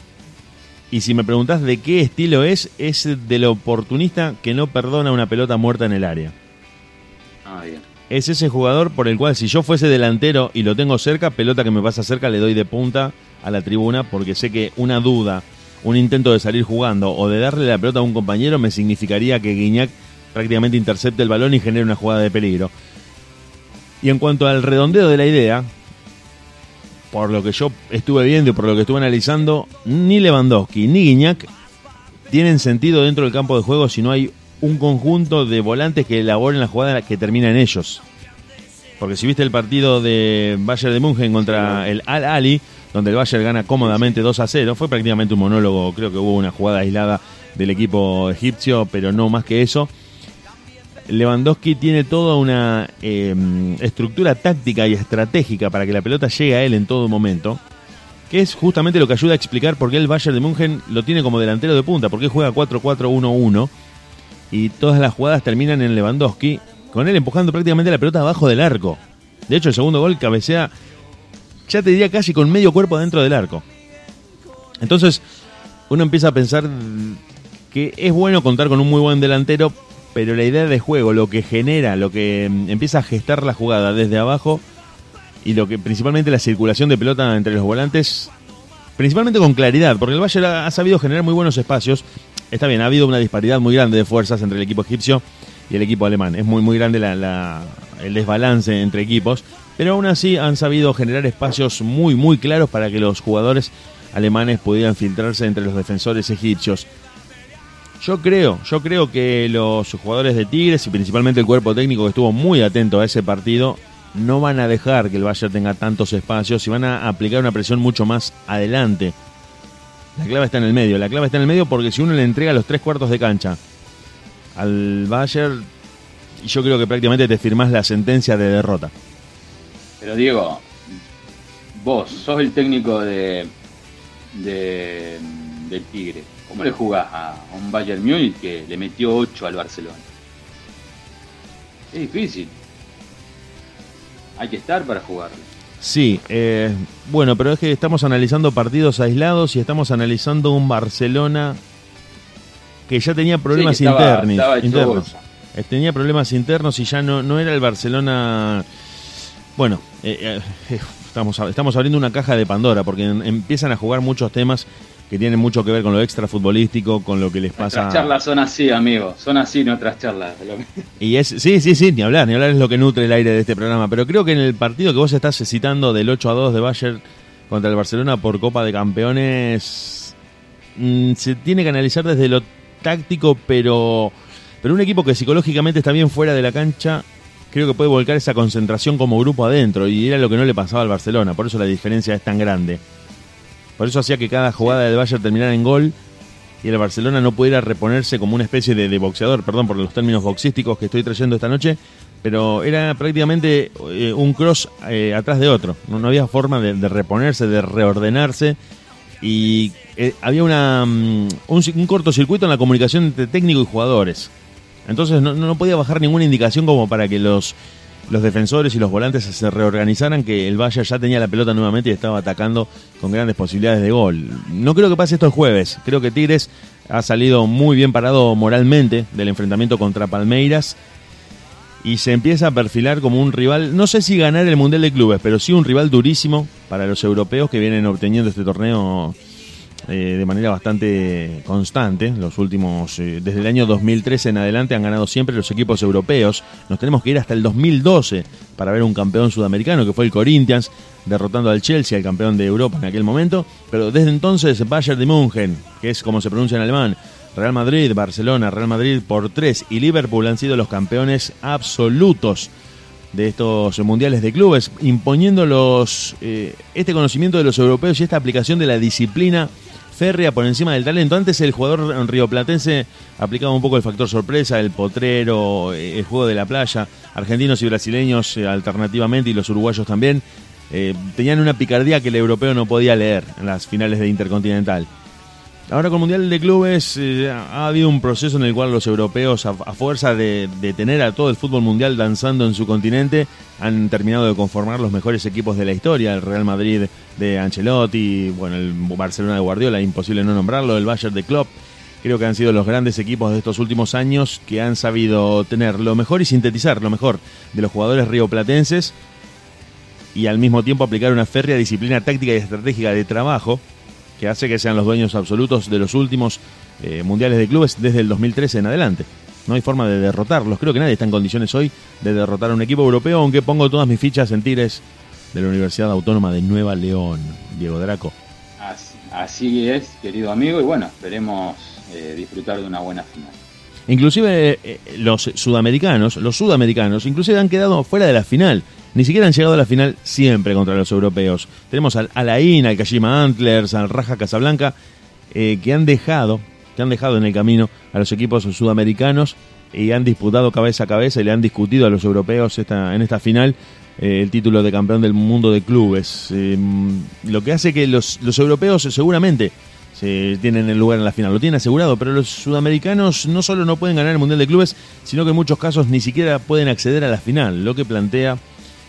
Y si me preguntás de qué estilo es, es del oportunista que no perdona una pelota muerta en el área.
Ah, bien.
Es ese jugador por el cual si yo fuese delantero y lo tengo cerca, pelota que me pasa cerca le doy de punta a la tribuna porque sé que una duda, un intento de salir jugando o de darle la pelota a un compañero me significaría que Guiñac prácticamente intercepte el balón y genere una jugada de peligro. Y en cuanto al redondeo de la idea, por lo que yo estuve viendo y por lo que estuve analizando, ni Lewandowski ni Guiñac tienen sentido dentro del campo de juego si no hay un conjunto de volantes que elaboren la jugada que termina en ellos. Porque si viste el partido de Bayern de München contra el Al Ali, donde el Bayern gana cómodamente 2 a 0, fue prácticamente un monólogo, creo que hubo una jugada aislada del equipo egipcio, pero no más que eso. Lewandowski tiene toda una eh, estructura táctica y estratégica para que la pelota llegue a él en todo momento, que es justamente lo que ayuda a explicar por qué el Bayern de München lo tiene como delantero de punta, porque juega 4-4-1-1 y todas las jugadas terminan en Lewandowski, con él empujando prácticamente la pelota abajo del arco. De hecho, el segundo gol cabecea, ya te diría casi con medio cuerpo dentro del arco. Entonces, uno empieza a pensar que es bueno contar con un muy buen delantero, pero la idea de juego, lo que genera, lo que mm, empieza a gestar la jugada desde abajo y lo que principalmente la circulación de pelota entre los volantes, principalmente con claridad, porque el Bayern ha, sabido generar muy buenos espacios. Está bien, ha habido una disparidad muy grande de fuerzas entre el equipo egipcio y el equipo alemán. Es muy muy grande el desbalance entre equipos, pero aún así han sabido generar espacios muy muy claros para que los jugadores alemanes pudieran filtrarse entre los defensores egipcios. Yo creo, yo creo que los jugadores de Tigres y principalmente el cuerpo técnico que estuvo muy atento a ese partido no van a dejar que el Bayern tenga tantos espacios y van a aplicar una presión mucho más adelante. La clave está en el medio, la clave está en el medio porque si uno le entrega los tres cuartos de cancha al Bayern, yo creo que prácticamente te firmás la sentencia de derrota.
Pero Diego, vos sos el técnico de, de del Tigre. ¿Cómo le jugás a un Bayern Múnich que le metió 8 al Barcelona? Es difícil. Hay que estar para jugarlo.
Sí, eh, bueno, pero es que estamos analizando partidos aislados y estamos analizando un Barcelona que ya tenía problemas
Sí, estaba-
interni-
estaba hecho
internos. Tenía problemas internos y ya no, no era el Barcelona. Bueno, eh, eh, estamos, estamos abriendo una caja de Pandora porque empiezan a jugar muchos temas que tienen mucho que ver con lo extra futbolístico, con lo que les pasa.
Nuestras charlas son así, amigo. Son así nuestras charlas.
Y es, sí, sí, sí, ni hablar, ni hablar es lo que nutre el aire de este programa. Pero creo que en el partido que vos estás citando del 8 a 2 de Bayern contra el Barcelona por Copa de Campeones, mm, se tiene que analizar desde lo táctico, pero, pero un equipo que psicológicamente está bien fuera de la cancha, creo que puede volcar esa concentración como grupo adentro. Y era lo que no le pasaba al Barcelona, por eso la diferencia es tan grande. Por eso hacía que cada jugada del Bayern terminara en gol y el Barcelona no pudiera reponerse como una especie de, de boxeador, perdón por los términos boxísticos que estoy trayendo esta noche, pero era prácticamente eh, un cross eh, atrás de otro. No, no había forma de, de reponerse, de reordenarse y eh, había una, mm, un, un cortocircuito en la comunicación entre técnico y jugadores. Entonces no, no podía bajar ninguna indicación como para que los, los defensores y los volantes se reorganizaran, que el Bayern ya tenía la pelota nuevamente y estaba atacando con grandes posibilidades de gol. No creo que pase esto el jueves. Creo que Tigres ha salido muy bien parado moralmente del enfrentamiento contra Palmeiras y se empieza a perfilar como un rival, no sé si ganar el Mundial de Clubes, pero sí un rival durísimo para los europeos que vienen obteniendo este torneo eh, de manera bastante constante. Los últimos, eh, desde el año 2013 en adelante han ganado siempre los equipos europeos. Nos tenemos que ir hasta el 2012 para ver un campeón sudamericano que fue el Corinthians, derrotando al Chelsea, el campeón de Europa en aquel momento. Pero desde entonces Bayern de München, que es como se pronuncia en alemán, Real Madrid, Barcelona, Real Madrid por tres y Liverpool han sido los campeones absolutos de estos mundiales de clubes, imponiendo los, eh, este conocimiento de los europeos y esta aplicación de la disciplina férrea por encima del talento. Antes el jugador rioplatense aplicaba un poco el factor sorpresa, el potrero, eh, el juego de la playa. Argentinos y brasileños eh, alternativamente y los uruguayos también eh, tenían una picardía que el europeo no podía leer en las finales de Intercontinental. Ahora con el Mundial de Clubes eh, ha habido un proceso en el cual los europeos, a, fuerza de, de tener a todo el fútbol mundial danzando en su continente, han terminado de conformar los mejores equipos de la historia. El Real Madrid de Ancelotti, bueno, el Barcelona de Guardiola, imposible no nombrarlo, el Bayern de Klopp. Creo que han sido los grandes equipos de estos últimos años que han sabido tener lo mejor y sintetizar lo mejor de los jugadores rioplatenses y al mismo tiempo aplicar una férrea disciplina táctica y estratégica de trabajo que hace que sean los dueños absolutos de los últimos eh, mundiales de clubes desde el 2013 en adelante. No hay forma de derrotarlos. Creo que nadie está en condiciones hoy de derrotar a un equipo europeo, aunque pongo todas mis fichas en Tigres de la Universidad Autónoma de Nueva León. Diego Draco.
Así, así es, querido amigo, y bueno, esperemos eh, disfrutar de una buena final.
Inclusive eh, los sudamericanos, los sudamericanos, inclusive han quedado fuera de la final. Ni siquiera han llegado a la final siempre contra los europeos. Tenemos al Alain, al Kashima Antlers, al Raja Casablanca, eh, que han dejado, que han dejado en el camino a los equipos sudamericanos y han disputado cabeza a cabeza y le han discutido a los europeos esta, en esta final eh, el título de campeón del mundo de clubes. Eh, lo que hace que los, los europeos seguramente se tienen el lugar en la final, lo tienen asegurado, pero los sudamericanos no solo no pueden ganar el Mundial de Clubes, sino que en muchos casos ni siquiera pueden acceder a la final, lo que plantea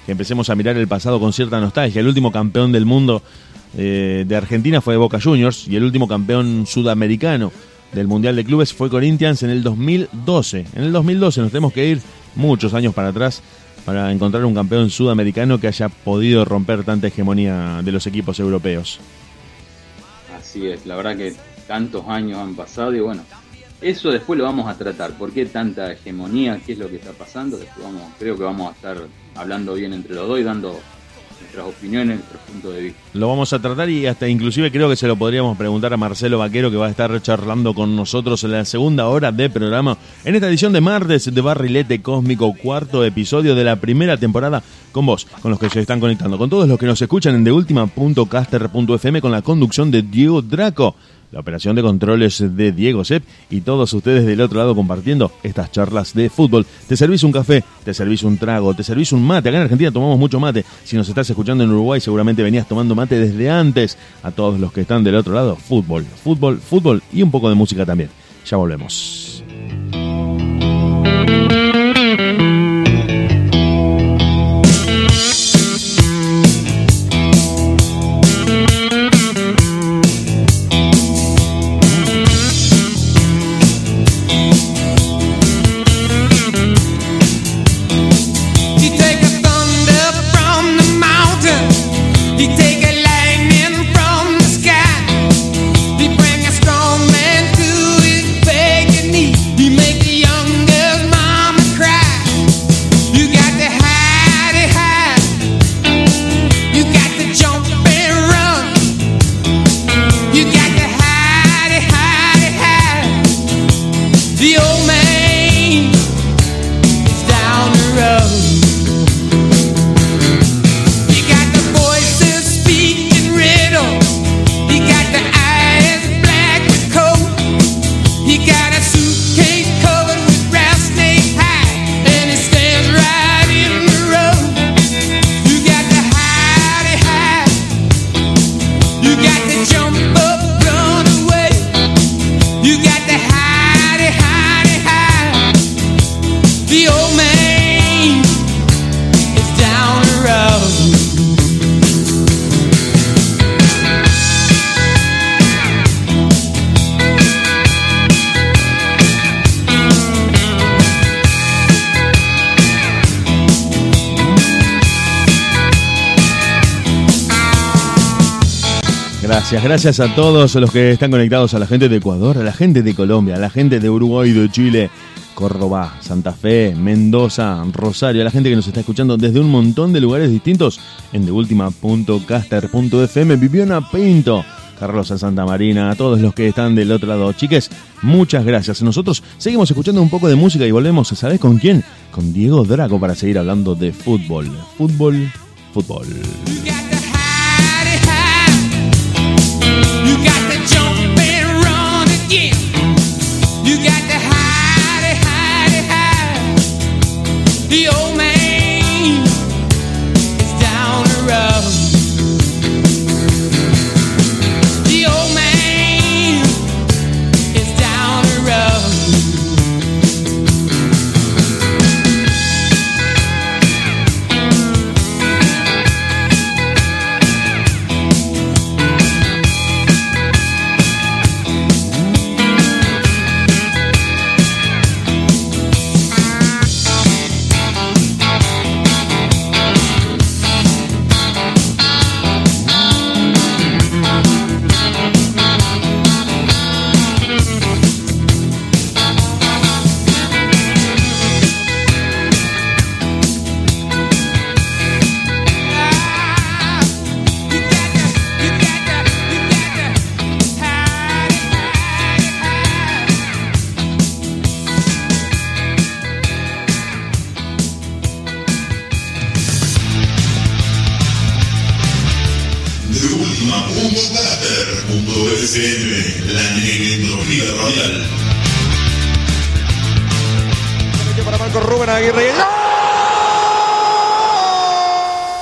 que empecemos a mirar el pasado con cierta nostalgia. El último campeón del mundo eh, de Argentina fue Boca Juniors y el último campeón sudamericano del Mundial de Clubes fue Corinthians en el 2012. En el 2012 nos tenemos que ir muchos años para atrás para encontrar un campeón sudamericano que haya podido romper tanta hegemonía de los equipos europeos.
Así es, la verdad que tantos años han pasado y bueno, eso después lo vamos a tratar. ¿Por qué tanta hegemonía? ¿Qué es lo que está pasando? Después vamos, creo que vamos a estar hablando bien entre los dos y dando nuestras opiniones, nuestros puntos de vista.
Lo vamos a tratar y hasta inclusive creo que se lo podríamos preguntar a Marcelo Vaquero que va a estar charlando con nosotros en la segunda hora de programa en esta edición de martes de Barrilete Cósmico, cuarto episodio de la primera temporada con vos, con los que se están conectando, con todos los que nos escuchan en deultima.caster.fm con la conducción de Diego Draco. La operación de controles de Diego Sepp y todos ustedes del otro lado compartiendo estas charlas de fútbol. Te servís un café, te servís un trago, te servís un mate. Acá en Argentina tomamos mucho mate. Si nos estás escuchando en Uruguay, seguramente venías tomando mate desde antes. A todos los que están del otro lado, fútbol, fútbol, fútbol y un poco de música también. Ya volvemos. Gracias, gracias a todos los que están conectados, a la gente de Ecuador, a la gente de Colombia, a la gente de Uruguay, de Chile, Córdoba, Santa Fe, Mendoza, Rosario, a la gente que nos está escuchando desde un montón de lugares distintos en deultima.caster.fm, Viviana Pinto, Carlos a Santa Marina, a todos los que están del otro lado. Chiques, muchas gracias. Nosotros seguimos escuchando un poco de música y volvemos, ¿sabes con quién? Con Diego Draco para seguir hablando de fútbol. Fútbol, fútbol.
You got to jump and run again. You got to hide it, hide it, hide. the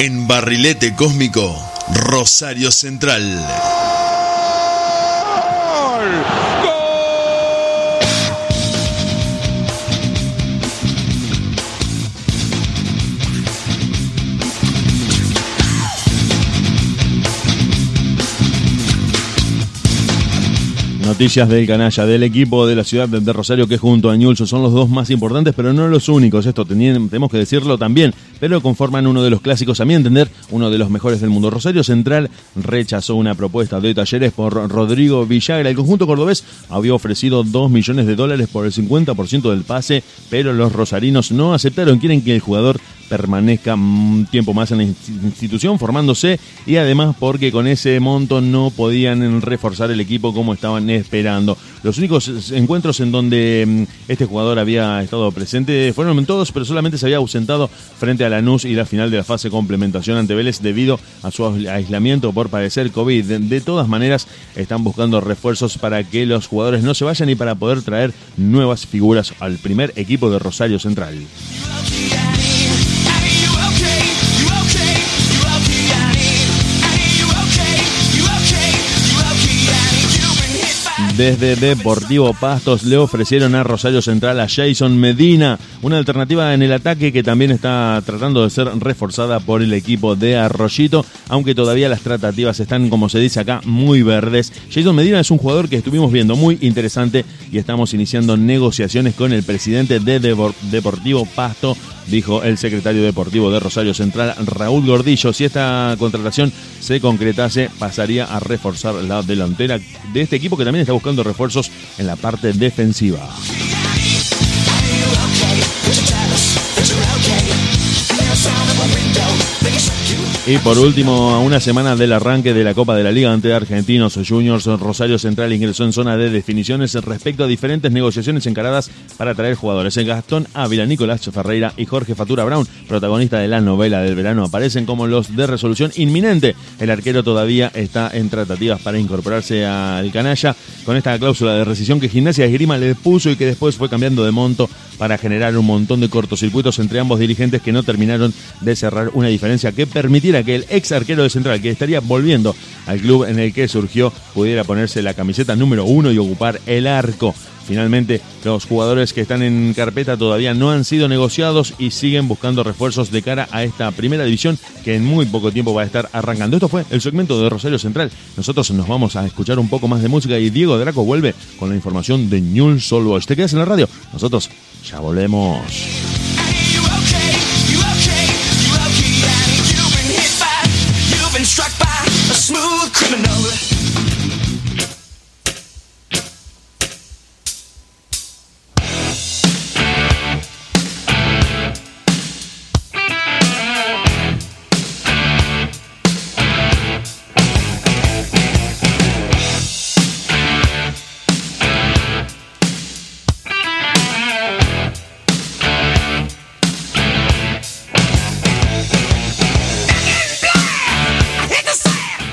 En Barrilete Cósmico, Rosario Central.
Noticias del canalla, del equipo de la ciudad de Rosario que junto a Ñulso son los dos más importantes, pero no los únicos. Esto tenemos que decirlo también, pero conforman uno de los clásicos, a mi entender, uno de los mejores del mundo. Rosario Central rechazó una propuesta de talleres por Rodrigo Villagra. El conjunto cordobés había ofrecido 2 millones de dólares por el 50% del pase, pero los rosarinos no aceptaron. Quieren que el jugador permanezca un tiempo más en la inst- institución formándose y además porque con ese monto no podían reforzar el equipo como estaban esperando. Los únicos encuentros en donde mm, este jugador había estado presente fueron en todos, pero solamente se había ausentado frente a Lanús y la final de la fase complementación ante Vélez debido a su aislamiento por padecer COVID. De todas maneras, están buscando refuerzos para que los jugadores no se vayan y para poder traer nuevas figuras al primer equipo de Rosario Central. Desde Deportivo Pastos le ofrecieron a Rosario Central a Jason Medina, una alternativa en el ataque que también está tratando de ser reforzada por el equipo de Arroyito, aunque todavía las tratativas están, como se dice acá, muy verdes. Jason Medina es un jugador que estuvimos viendo muy interesante y estamos iniciando negociaciones con el presidente de Depor- Deportivo Pasto, dijo el secretario deportivo de Rosario Central, Raúl Gordillo. Si esta contratación se concretase, pasaría a reforzar la delantera de este equipo que también está buscando refuerzos en la parte defensiva. Y por último, a una semana del arranque de la Copa de la Liga ante Argentinos Juniors, Rosario Central ingresó en zona de definiciones respecto a diferentes negociaciones encaradas para traer jugadores. El Gastón Ávila, Nicolás Ferreira y Jorge Fatura Brown, protagonista de la novela del verano, aparecen como los de resolución inminente. El arquero todavía está en tratativas para incorporarse al canalla con esta cláusula de rescisión que Gimnasia Esgrima le puso y que después fue cambiando de monto para generar un montón de cortocircuitos entre ambos dirigentes que no terminaron de cerrar una diferencia que permitiera que el ex arquero de Central, que estaría volviendo al club en el que surgió, pudiera ponerse la camiseta número uno y ocupar el arco. Finalmente, los jugadores que están en carpeta todavía no han sido negociados y siguen buscando refuerzos de cara a esta primera división que en muy poco tiempo va a estar arrancando. Esto fue el segmento de Rosario Central. Nosotros nos vamos a escuchar un poco más de música y Diego Draco vuelve con la información de Newell's Boys. ¿Te quedas en la radio? Nosotros ya volvemos.
Smooth criminal.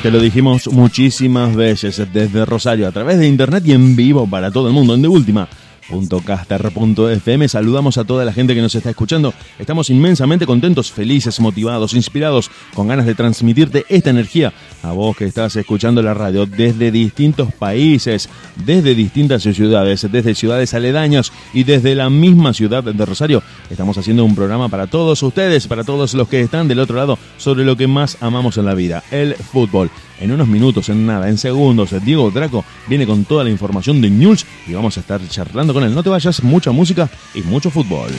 Te lo dijimos muchísimas veces desde Rosario, a través de internet y en vivo para todo el mundo. En de última. .caster.fm saludamos a toda la gente que nos está escuchando. Estamos inmensamente contentos, felices, motivados, inspirados, con ganas de transmitirte esta energía a vos que estás escuchando la radio desde distintos países, desde distintas ciudades, desde ciudades aledañas y desde la misma ciudad de Rosario. Estamos haciendo un programa para todos ustedes, para todos los que están del otro lado, sobre lo que más amamos en la vida, el fútbol. En unos minutos, en nada, en segundos, Diego Draco viene con toda la información de News y vamos a estar charlando con él. No te vayas, mucha música y mucho fútbol.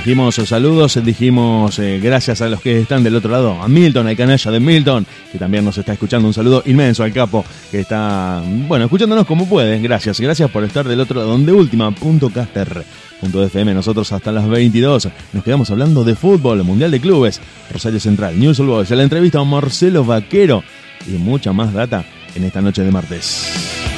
Dijimos saludos, dijimos eh, gracias a los que están del otro lado, a Milton, al canalla de Milton, que también nos está escuchando. Un saludo inmenso al capo, que está, bueno, escuchándonos como puede. Gracias, gracias por estar del otro lado, de última, punto caster. Punto FM, nosotros hasta las 22 nos quedamos hablando de fútbol, Mundial de Clubes, Rosario Central, News All Boys, la entrevista a Marcelo Vaquero y mucha más data en esta noche de martes.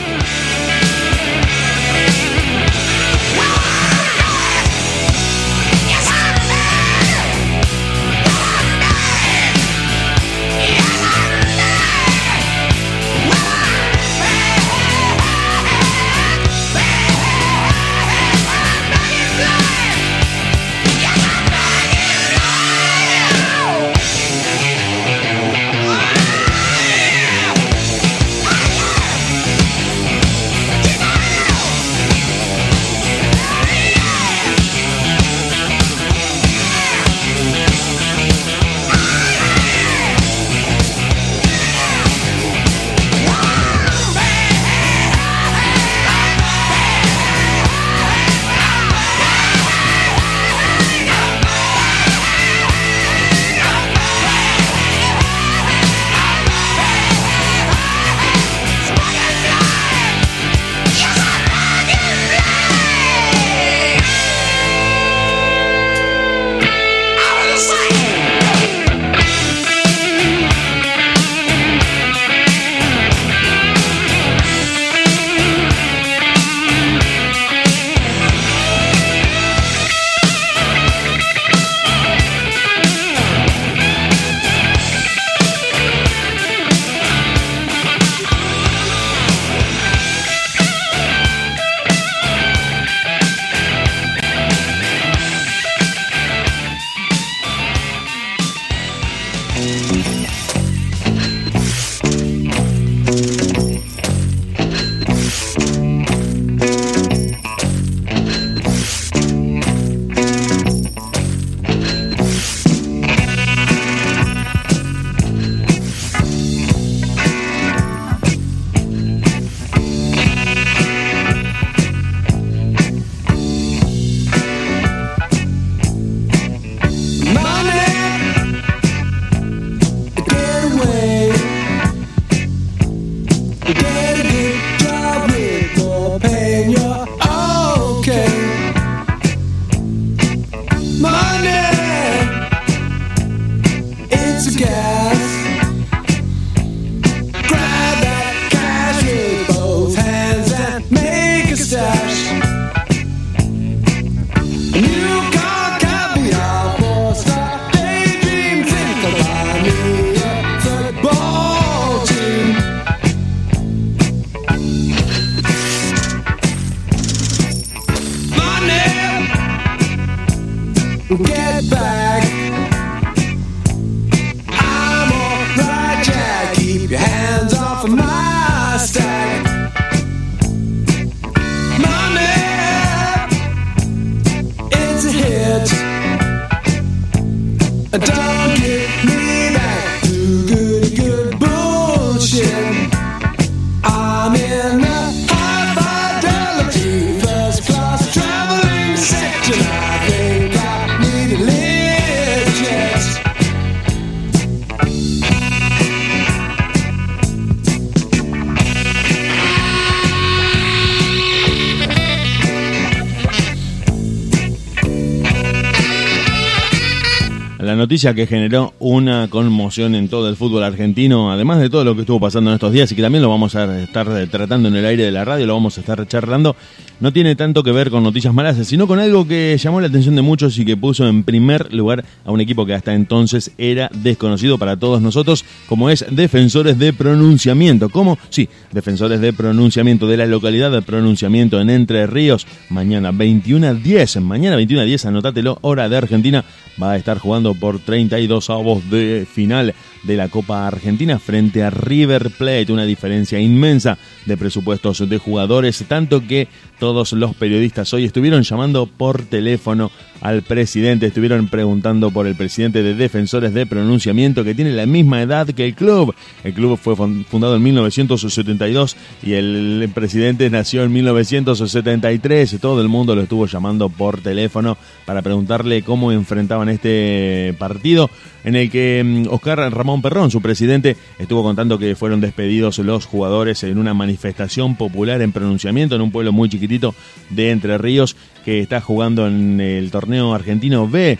La noticia que generó una conmoción en todo el fútbol argentino, además de todo lo que estuvo pasando en estos días y que también lo vamos a estar tratando en el aire de la radio, lo vamos a estar charlando, no tiene tanto que ver con noticias malas, sino con algo que llamó la atención de muchos y que puso en primer lugar a un equipo que hasta entonces era desconocido para todos nosotros, como es Defensores de Pronunciamiento. ¿Cómo? Sí, Defensores de Pronunciamiento de la localidad de Pronunciamiento en Entre Ríos, mañana 21 a 10, mañana 21 a 10, anótatelo, hora de Argentina, va a estar jugando por 32 avos de final de la Copa Argentina frente a River Plate, una diferencia inmensa de presupuestos de jugadores, tanto que todos los periodistas. Hoy estuvieron llamando por teléfono al presidente. Estuvieron preguntando por el presidente de Defensores de Pronunciamiento que tiene la misma edad que el club. El club fue fun- fundado en 1972 y el presidente nació en 1973. Todo el mundo lo estuvo llamando por teléfono para preguntarle cómo enfrentaban este partido en el que mm, Oscar Ramón Perrón, su presidente, estuvo contando que fueron despedidos los jugadores en una manifestación popular en pronunciamiento en un pueblo muy chiquitito de Entre Ríos que está jugando en el torneo argentino B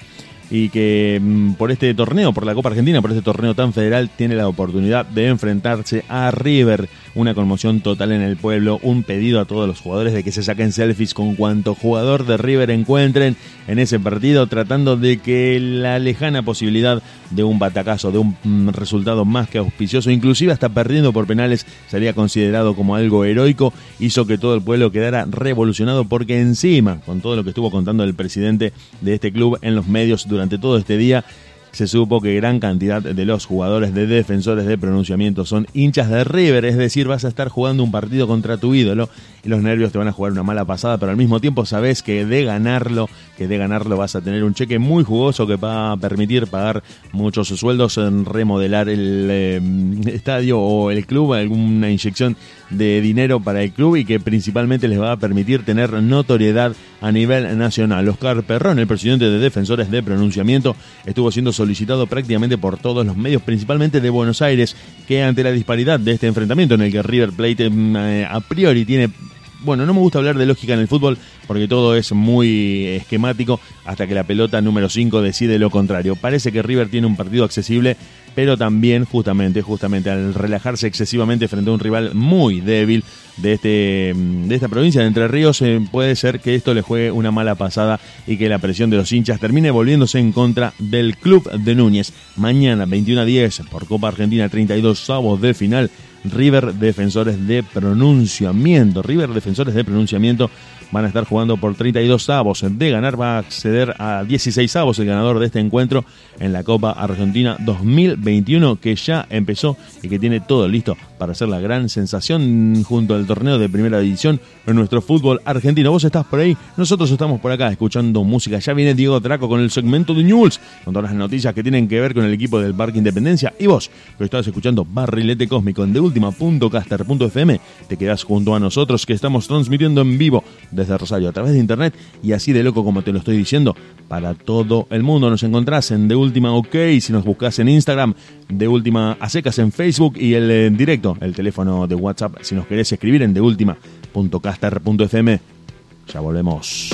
y que mm, por este torneo, por la Copa Argentina, por este torneo tan federal, tiene la oportunidad de enfrentarse a River. Una conmoción total en el pueblo, un pedido a todos los jugadores de que se saquen selfies con cuanto jugador de River encuentren en ese partido, tratando de que la lejana posibilidad de un batacazo, de un mm, resultado más que auspicioso, inclusive hasta perdiendo por penales, sería considerado como algo heroico, hizo que todo el pueblo quedara revolucionado porque encima, con todo lo que estuvo contando el presidente de este club en los medios durante todo este día, se supo que gran cantidad de los jugadores de defensores de pronunciamiento son hinchas de River, es decir, vas a estar jugando un partido contra tu ídolo y los nervios te van a jugar una mala pasada, pero al mismo tiempo sabes que de ganarlo, que de ganarlo vas a tener un cheque muy jugoso que va a permitir pagar muchos sueldos, en remodelar el eh, estadio o el club, alguna inyección de dinero para el club y que principalmente les va a permitir tener notoriedad a nivel nacional. Oscar Perrón, el presidente de Defensores de Pronunciamiento, estuvo siendo solicitado prácticamente por todos los medios, principalmente de Buenos Aires, que ante la disparidad de este enfrentamiento en el que River Plate mm, eh, a priori tiene bueno, no me gusta hablar de lógica en el fútbol porque todo es muy esquemático hasta que la pelota número 5 decide lo contrario. Parece que River tiene un partido accesible, pero también justamente, justamente al relajarse excesivamente frente a un rival muy débil de este de esta provincia de Entre Ríos, eh, puede ser que esto le juegue una mala pasada y que la presión de los hinchas termine volviéndose en contra del club de Núñez. Mañana 21 a 10 por Copa Argentina 32 sábados de final River Defensores de Pronunciamiento. River Defensores de Pronunciamiento van a estar jugando por 32 avos. De ganar va a acceder a 16 avos el ganador de este encuentro en la Copa Argentina 2021 que ya empezó y que tiene todo listo para hacer la gran sensación junto al torneo de primera división en nuestro fútbol argentino. Vos estás por ahí, nosotros estamos por acá escuchando música. Ya viene Diego Draco con el segmento de News, con todas las noticias que tienen que ver con el equipo del Parque Independencia. Y vos, que estás escuchando Barrilete Cósmico en deultima.caster.fm, te quedás junto a nosotros que estamos transmitiendo en vivo desde Rosario a través de internet y así de loco como te lo estoy diciendo para todo el mundo. Nos encontrás en De Última OK, si nos buscas en Instagram, De Última a en Facebook y el en directo, el teléfono de WhatsApp, si nos querés escribir en deultima.caster.fm. Ya volvemos.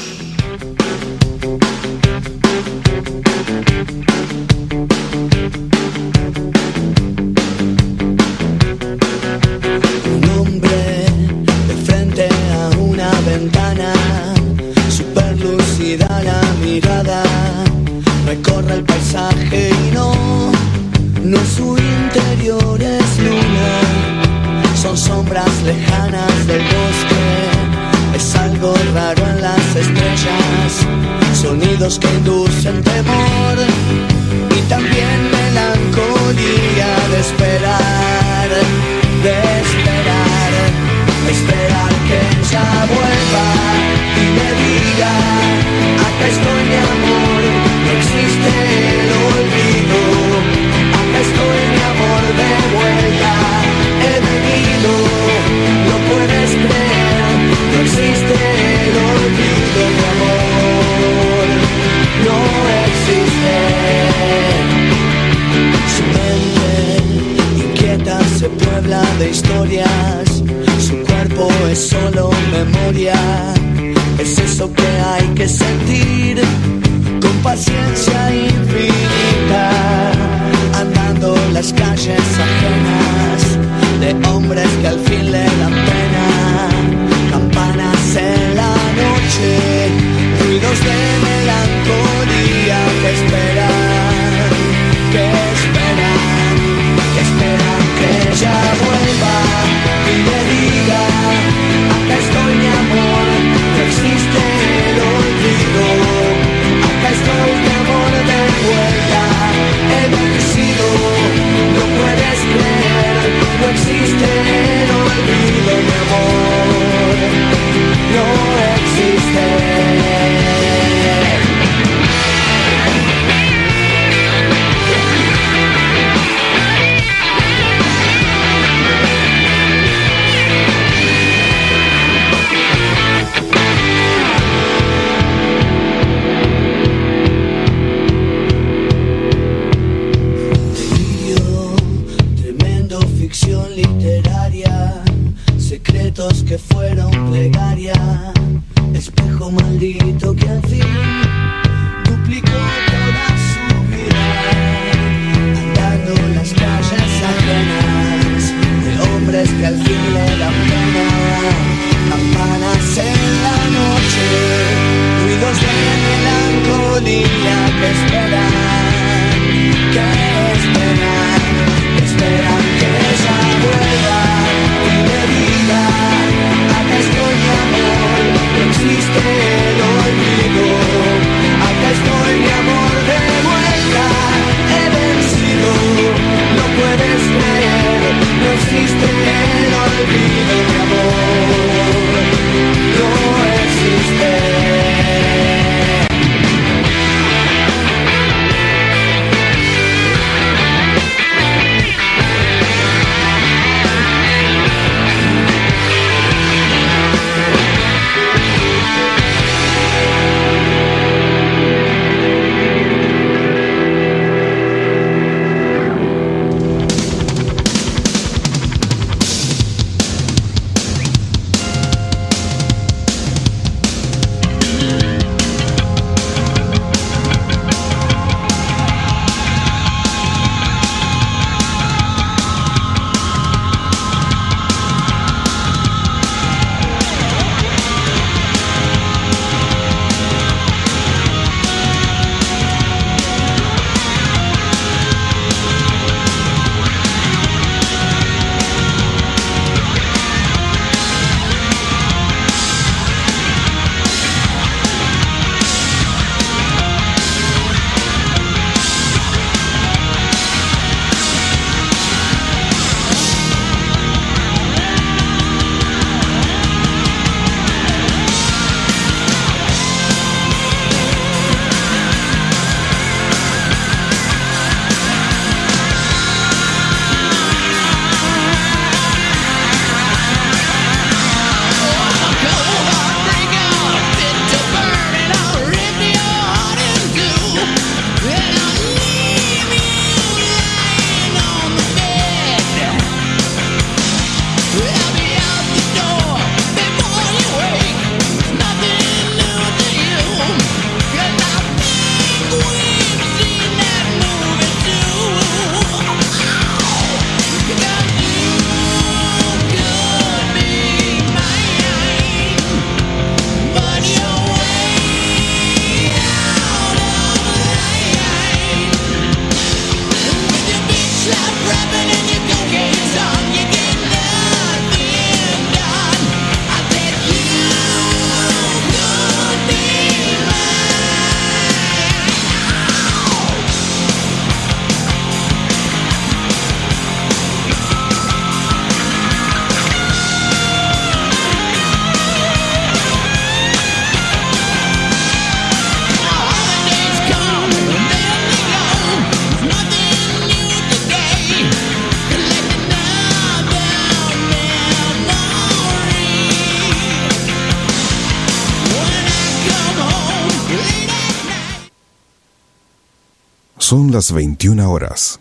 Son las
21 horas.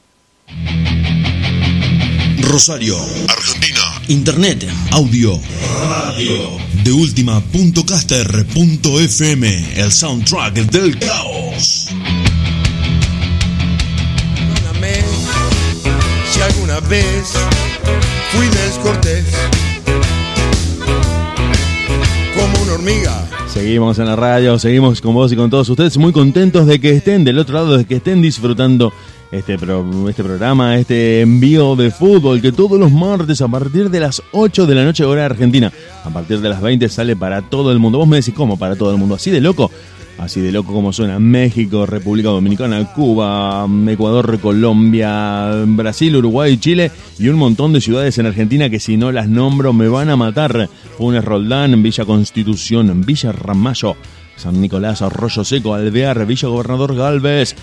Rosario, Argentina. Internet, audio, radio. De última.caster.fm, el soundtrack del caos.
Perdóname si alguna vez
Seguimos en la radio, seguimos con vos y con todos ustedes, muy contentos de que estén del otro lado, de que estén disfrutando este, pro- este programa, este envío de fútbol que todos los martes a partir de las 8 de la noche hora argentina, a partir de las 20 sale para todo el mundo. Vos me decís, ¿cómo para todo el mundo? ¿Así de loco? Así de loco como suena México, República Dominicana, Cuba, Ecuador, Colombia, Brasil, Uruguay, Chile y un montón de ciudades en Argentina que si no las nombro me van a matar. Funes Roldán, Villa Constitución, Villa Ramallo, San Nicolás, Arroyo Seco, Alvear, Villa Gobernador Galvez,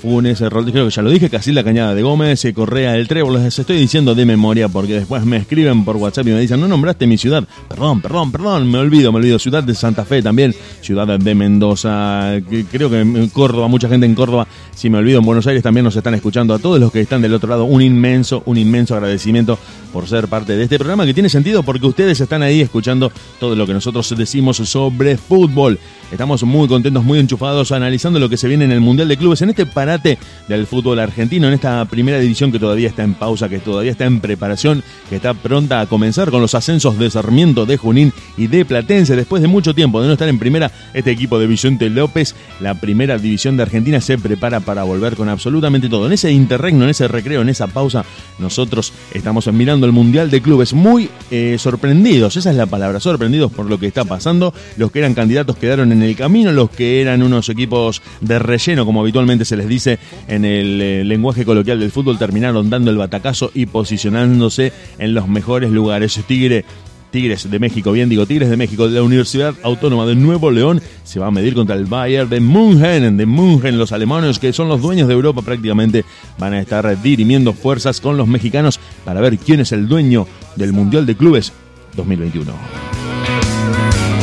Funes, Rodríguez, creo que ya lo dije, Casilda Cañada de Gómez, eh, Correa del Trébol, les estoy diciendo de memoria porque después me escriben por WhatsApp y me dicen, no nombraste mi ciudad. Perdón, perdón, perdón, me olvido, me olvido. Ciudad de Santa Fe también, ciudad de Mendoza, creo que en Córdoba, mucha gente en Córdoba, si me olvido, en Buenos Aires también nos están escuchando. A todos los que están del otro lado, un inmenso, un inmenso agradecimiento por ser parte de este programa que tiene sentido porque ustedes están ahí escuchando todo lo que nosotros decimos sobre fútbol. Estamos muy contentos, muy enchufados, analizando lo que se viene en el Mundial de Clubes, en este parate del fútbol argentino, en esta primera división que todavía está en pausa, que todavía está en preparación, que está pronta a comenzar con los ascensos de Sarmiento, de Junín y de Platense. Después de mucho tiempo de no estar en primera, este equipo de Vicente López, la primera división de Argentina, se prepara para volver con absolutamente todo. En ese interregno, en ese recreo, en esa pausa, nosotros estamos mirando el Mundial de Clubes muy eh, sorprendidos, esa es la palabra, sorprendidos por lo que está pasando. Los que eran candidatos quedaron en el camino, los que eran unos equipos de relleno, como habitualmente se les dice en el eh, lenguaje coloquial del fútbol, terminaron dando el batacazo y posicionándose en los mejores lugares. Tigre Tigres de México, bien digo, Tigres de México de la Universidad Autónoma de Nuevo León se va a medir contra el Bayern de München, de München, los alemanes que son los dueños de Europa prácticamente van a estar dirimiendo fuerzas con los mexicanos para ver quién es el dueño del Mundial de Clubes 2021.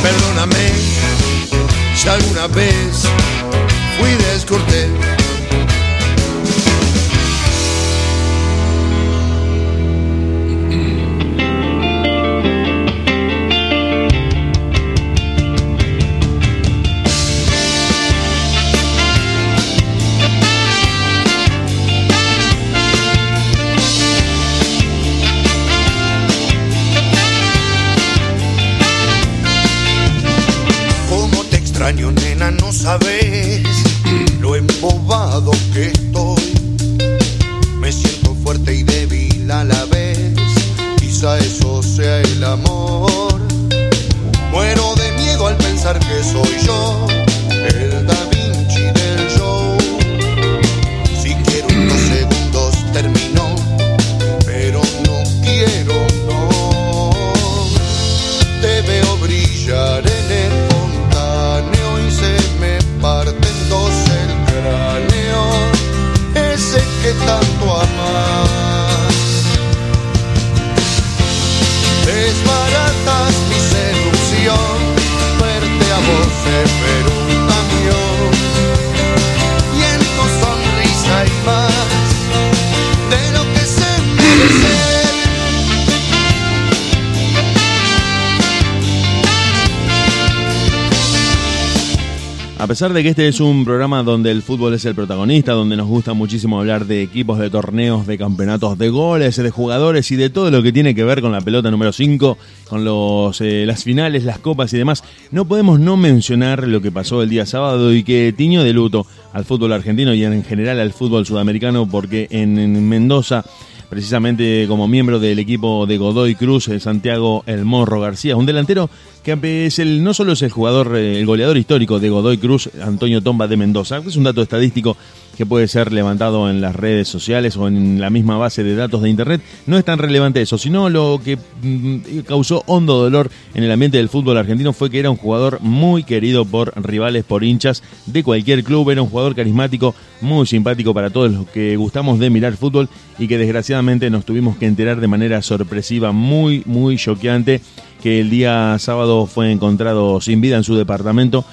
Perdóname alguna vez fui descortés.
Pesar de que este es un programa donde el fútbol es el protagonista, donde nos gusta muchísimo hablar de equipos, de torneos, de campeonatos, de goles, de jugadores y de todo lo que tiene que ver con la pelota número 5, con los, eh, las finales, las copas y demás, no podemos no mencionar lo que pasó el día sábado y que tiñó de luto al fútbol argentino y en general al fútbol sudamericano porque en Mendoza precisamente como miembro del equipo de Godoy Cruz, eh, Santiago El Morro García, un delantero que es el, no solo es el jugador, eh, el goleador histórico de Godoy Cruz, Antonio Tomba de Mendoza, es un dato estadístico que puede ser levantado en las redes sociales o en la misma base de datos de Internet. No es tan relevante eso, sino lo que mm, causó hondo dolor en el ambiente del fútbol argentino fue que era un jugador muy querido por rivales, por hinchas de cualquier club, era un jugador carismático, muy simpático para todos los que gustamos de mirar fútbol y que desgraciadamente nos tuvimos que enterar de manera sorpresiva, muy, muy choqueante, que el día sábado fue encontrado sin vida en su departamento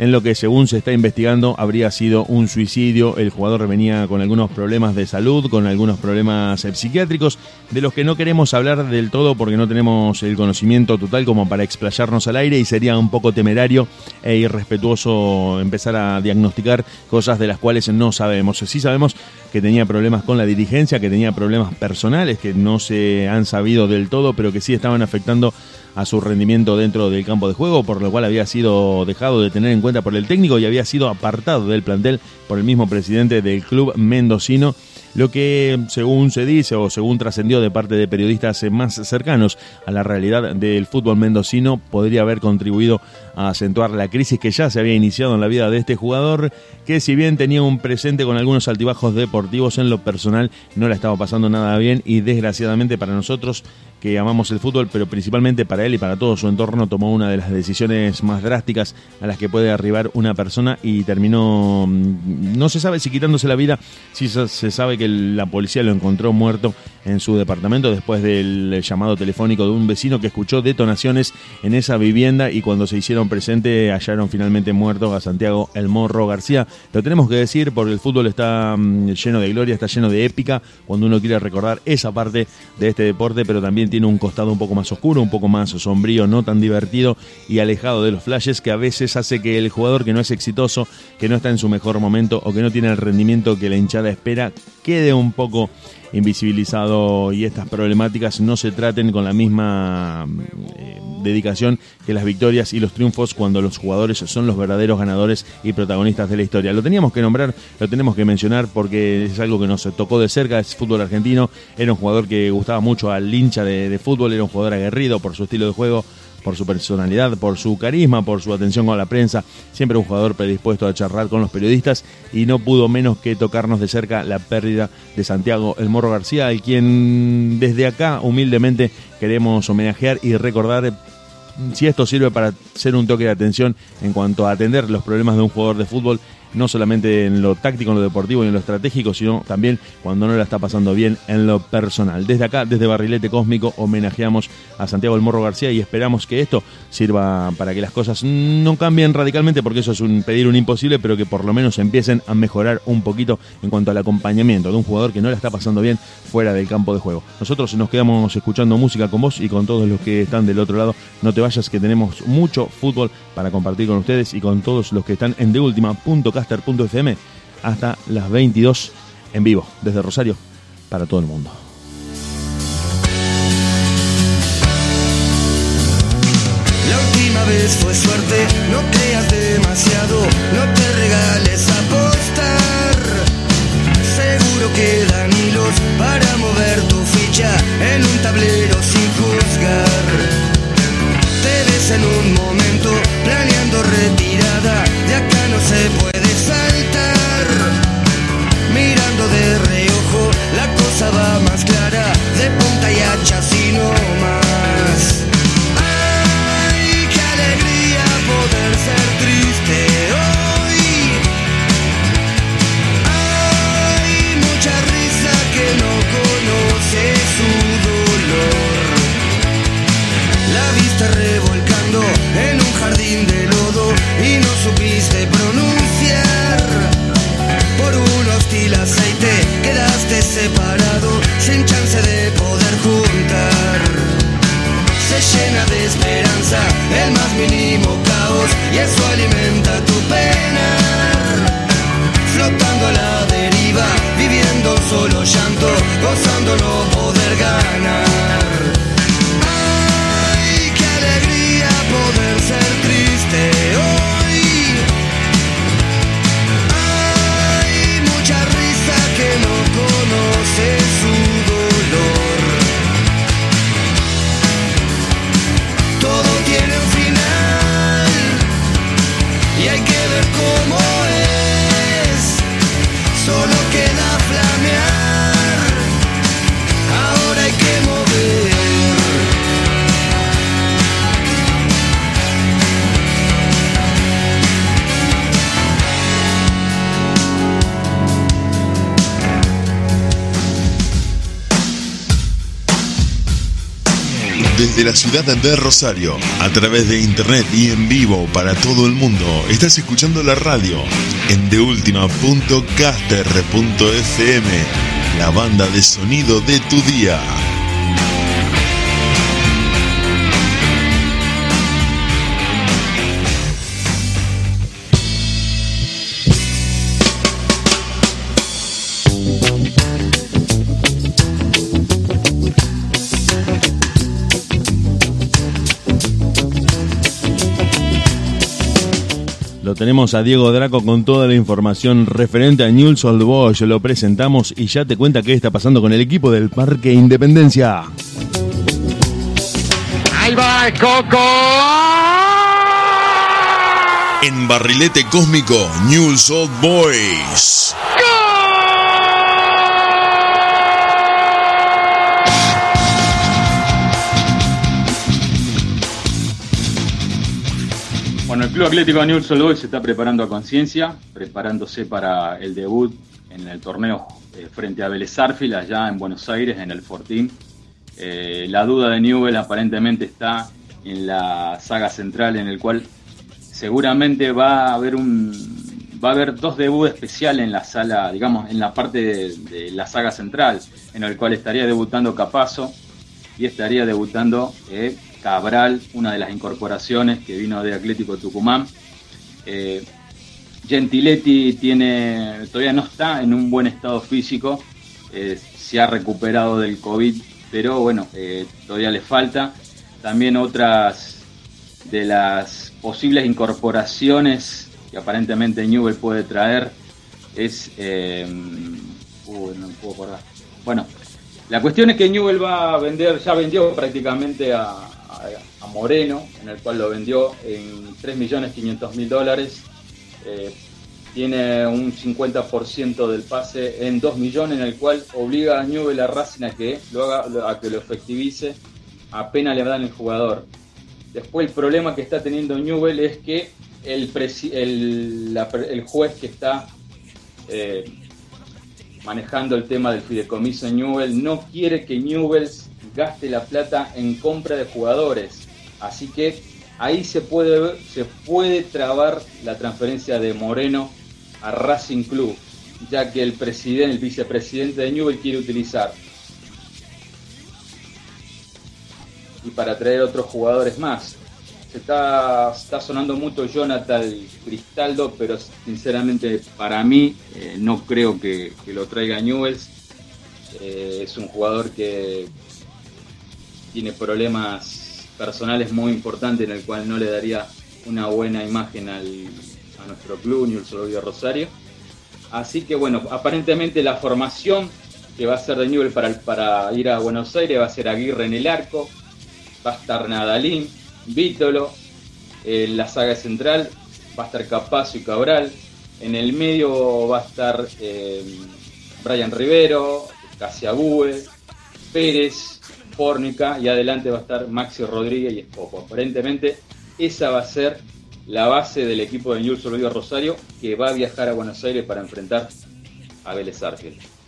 en lo que según se está investigando habría sido un suicidio. El jugador venía con algunos problemas de salud, con algunos problemas eh, psiquiátricos, de los que no queremos hablar del todo porque no tenemos el conocimiento total como para explayarnos al aire y sería un poco temerario e irrespetuoso empezar a diagnosticar cosas de las cuales no sabemos. Sí sabemos que tenía problemas con la dirigencia, que tenía problemas personales que no se han sabido del todo, pero que sí estaban afectando a su rendimiento dentro del campo de juego, por lo cual había sido dejado de tener en cuenta por el técnico y había sido apartado del plantel por el mismo presidente del club mendocino, lo que según se dice o según trascendió de parte de periodistas más cercanos a la realidad del fútbol mendocino podría haber contribuido acentuar la crisis que ya se había iniciado en la vida de este jugador, que si bien tenía un presente con algunos altibajos deportivos en lo personal, no la estaba pasando nada bien y desgraciadamente para nosotros que amamos el fútbol, pero principalmente para él y para todo su entorno, tomó una de las decisiones más drásticas a las que puede arribar una persona y terminó, mm, no se sabe si quitándose la vida, si se sabe que la policía lo encontró muerto en su departamento después del llamado telefónico de un vecino que escuchó detonaciones en esa vivienda y cuando se hicieron presente hallaron finalmente muerto a Santiago El Morro García. Lo tenemos que decir porque el fútbol está mm, lleno de gloria, está lleno de épica cuando uno quiere recordar esa parte de este deporte, pero también tiene un costado un poco más oscuro, un poco más sombrío, no tan divertido y alejado de los flashes que a veces hace que el jugador que no es exitoso, que no está en su mejor momento o que no tiene el rendimiento que la hinchada espera, quede un poco invisibilizado y estas problemáticas no se traten con la misma eh, dedicación que las victorias y los triunfos cuando los jugadores son los verdaderos ganadores y protagonistas de la historia. Lo teníamos que nombrar, lo tenemos que mencionar porque es algo que nos tocó de cerca, es fútbol argentino, era un jugador que gustaba mucho al hincha de, de fútbol, era un jugador aguerrido por su estilo de juego, por su personalidad, por su carisma, por su atención con la prensa, siempre un jugador predispuesto a charlar con los periodistas y no pudo menos que tocarnos de cerca la pérdida de Santiago El Morro García, al quien desde acá humildemente queremos homenajear y recordar si esto sirve para ser un toque de atención en cuanto a atender los problemas de un jugador de fútbol, no solamente en lo táctico, en lo deportivo y en lo estratégico, sino también cuando no la está pasando bien en lo personal. Desde acá, desde Barrilete Cósmico, homenajeamos a Santiago El Morro García y esperamos que esto sirva para que las cosas no cambien radicalmente, porque eso es un pedir un imposible, pero que por lo menos empiecen a mejorar un poquito en cuanto al acompañamiento de un jugador que no la está pasando bien fuera del campo de juego. Nosotros nos quedamos escuchando música con vos y con todos los que están del otro lado. No te vayas que tenemos mucho fútbol para compartir con ustedes y con todos los que están en deultima.caster.fm hasta las 22 en vivo desde Rosario para todo el mundo.
La última vez fue suerte, no creas demasiado, no te regales apostar. Seguro quedan hilos para mover tu ficha en un tablero sin juzgar. Te ves en un momento planeando retirada, de acá no se puede saltar. Mirando de reojo, la cosa va más clara, de punta y hacha y eso alimenta tu pena. Flotando a la deriva, viviendo solo llanto, gozando
Desde la ciudad de Rosario, a través de internet y en vivo para todo el mundo, estás escuchando la radio en deultima.caster.fm, la banda de sonido de tu día.
Tenemos a Diego Draco con toda la información referente a Newell's Old Boys. Lo presentamos y ya te cuenta qué está pasando con el equipo del Parque Independencia.
Ahí va el Coco.
En Barrilete Cósmico, News Old Boys.
Bueno, el Club Atlético Newell's Old se está preparando a conciencia, preparándose para el debut en el torneo eh, frente a Vélez Sarsfield allá en Buenos Aires, en el Fortín. Eh, la duda de Newell aparentemente está en la saga central, en el cual seguramente va a haber un va a haber dos debuts especiales en la sala, digamos, en la parte de, de la saga central, en el cual estaría debutando Capazo y estaría debutando eh, Cabral, una de las incorporaciones que vino de Atlético Tucumán. Eh, Gentiletti tiene, todavía no está en un buen estado físico, eh, se ha recuperado del COVID, pero bueno, eh, todavía le falta. También otras de las posibles incorporaciones que aparentemente Newell puede traer es... no me puedo acordar. Bueno, la cuestión es que Newell va a vender, ya vendió prácticamente a, a- Moreno, en el cual lo vendió en 3.500.000 dólares. Eh, tiene un 50% del pase en 2 millones, en el cual obliga a Newell a Racing a que lo haga, a que lo efectivice apenas le dan el jugador. Después el problema que está teniendo Newell es que el, el juez que está eh, manejando el tema del fideicomiso en Newell no quiere que Newell gaste la plata en compra de jugadores. Así que ahí se puede, se puede trabar la transferencia de Moreno a Racing Club, ya que el presidente, el vicepresidente de Newell quiere utilizar y para traer otros jugadores más. Se está, está sonando mucho Jonathan Cristaldo, pero sinceramente para mí eh, no creo que, que lo traiga Newells. Eh, es un jugador que tiene problemas personales muy importantes en el cual no le daría una buena imagen al, a nuestro club, Newell's Old Boys Rosario. Así que bueno, aparentemente la formación que va a ser de Newell para, para ir a Buenos Aires va a ser Aguirre en el arco, va a estar Nadalín, Vítolo, en la saga central va a estar Capazo y Cabral, en el medio va a estar eh, Brian Rivero, Casiabue, Pérez, Y adelante va a estar Maxi Rodríguez y Escopo. Aparentemente esa va a ser la base del equipo de Newell's Boys Rosario que va a viajar a Buenos Aires para enfrentar a Vélez Sarsfield.